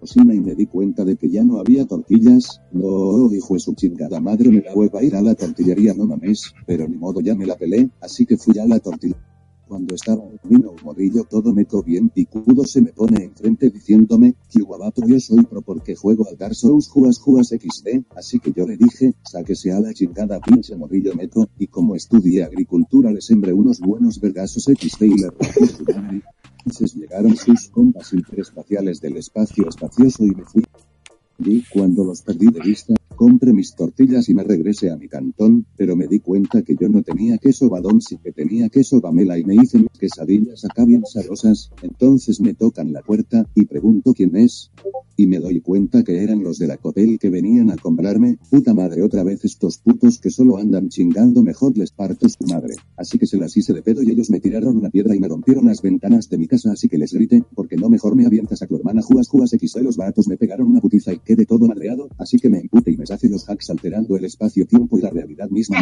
Speaker 2: Cocina y me di cuenta de que ya no había tortillas. No, hijo de su chingada madre, me la hueva a ir a la tortillería, no mames. Pero ni modo, ya me la pelé, así que fui a la tortilla. Cuando estaba vino un morrillo todo meco bien picudo se me pone enfrente diciéndome, Chihuahua yo soy pro porque juego al Dark Souls jugas jugas XD, así que yo le dije, sáquese a la chingada pinche morrillo meco, y como estudié agricultura le sembré unos buenos vergazos XD y le rompí su madre. Entonces llegaron sus compas interespaciales del espacio espacioso y me fui. Y cuando los perdí de vista, compré mis tortillas y me regresé a mi cantón, pero me di cuenta que yo no tenía queso badón, sí que tenía queso bamela y me hice mis quesadillas acá bien sabrosas. Entonces me tocan la puerta y pregunto quién es. Y me doy cuenta que eran los de la Cotel que venían a comprarme. Puta madre, otra vez estos putos que solo andan chingando, mejor les parto su madre. Así que se las hice de pedo y ellos me tiraron una piedra y me rompieron las ventanas de mi casa, así que les grité, porque no mejor me avientas a tu hermana, jugas, jugas XD, los vatos me pegaron una putiza y quedé todo madreado, así que me empute y me hace los hacks alterando el espacio-tiempo y la realidad putiza.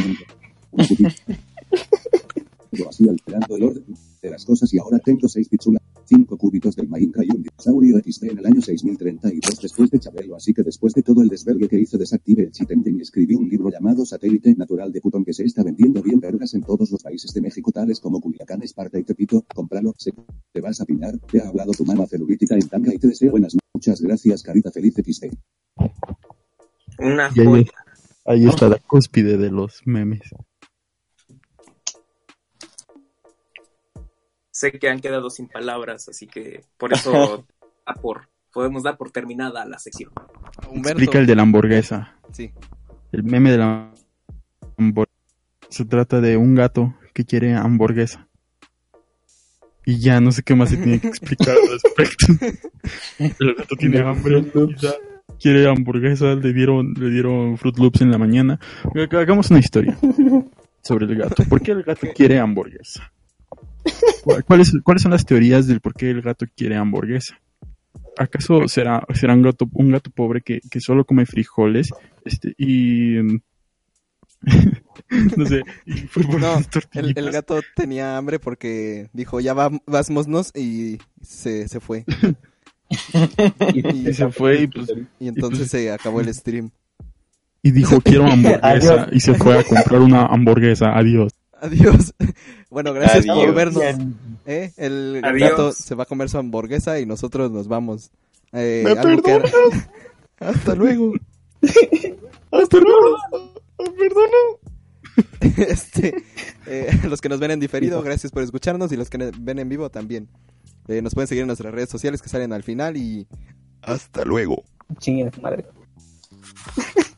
Speaker 2: así alterando el orden de las cosas y ahora tengo seis pichulas, cinco cúbitos del Mainca y un dinosaurio XD en el año 6032 después de Chabelo, así que después de todo el desvergue que hice desactive el engine y escribí un libro llamado Satélite Natural de Putón que se está vendiendo bien vergas en todos los países de México tales como Culiacán, Esparta y Tepito, cómpralo, que te vas a piñar, te ha hablado tu mamá celulítica en tanga y te deseo buenas noches. Gracias, carita feliz XD.
Speaker 6: Una
Speaker 4: Y ahí,
Speaker 6: joya.
Speaker 4: ahí está la cúspide de los memes.
Speaker 6: Sé que han quedado sin palabras, así que por eso [LAUGHS] da por, podemos dar por terminada la sección.
Speaker 3: Humberto.
Speaker 4: Explica el de la hamburguesa.
Speaker 3: Sí.
Speaker 4: El meme de la hamburguesa. Se trata de un gato que quiere hamburguesa. Y ya no sé qué más se tiene que explicar al [LAUGHS] respecto. [LAUGHS] El gato tiene hambre quiere hamburguesa, le dieron, le dieron Fruit Loops en la mañana. Haga- Hagamos una historia [LAUGHS] sobre el gato. ¿Por qué el gato quiere hamburguesa? [LAUGHS] ¿Cuál- ¿Cuáles, ¿Cuáles son las teorías del por qué el gato quiere hamburguesa? ¿Acaso será, será un gato, un gato pobre que, que solo come frijoles este, y [LAUGHS] no sé, y fútbol
Speaker 3: No, el gato tenía hambre porque dijo, ya va, vámonos y se, se fue. [LAUGHS]
Speaker 4: y se fue y pues
Speaker 3: Y entonces se acabó el stream.
Speaker 4: y dijo quiero hamburguesa y se fue a comprar una hamburguesa, adiós.
Speaker 3: Adiós. [LAUGHS] Bueno, gracias
Speaker 8: Adiós.
Speaker 3: por vernos. ¿eh? El
Speaker 6: Adiós.
Speaker 3: gato se va a comer su hamburguesa y nosotros nos vamos. Eh,
Speaker 4: ¿Me
Speaker 3: que- [LAUGHS] Hasta luego. Hasta luego. Este, eh, los que nos ven en diferido, gracias por escucharnos y los que ven en vivo también. Eh, nos pueden seguir en nuestras redes sociales que salen al final y hasta luego.
Speaker 7: Su madre. [LAUGHS]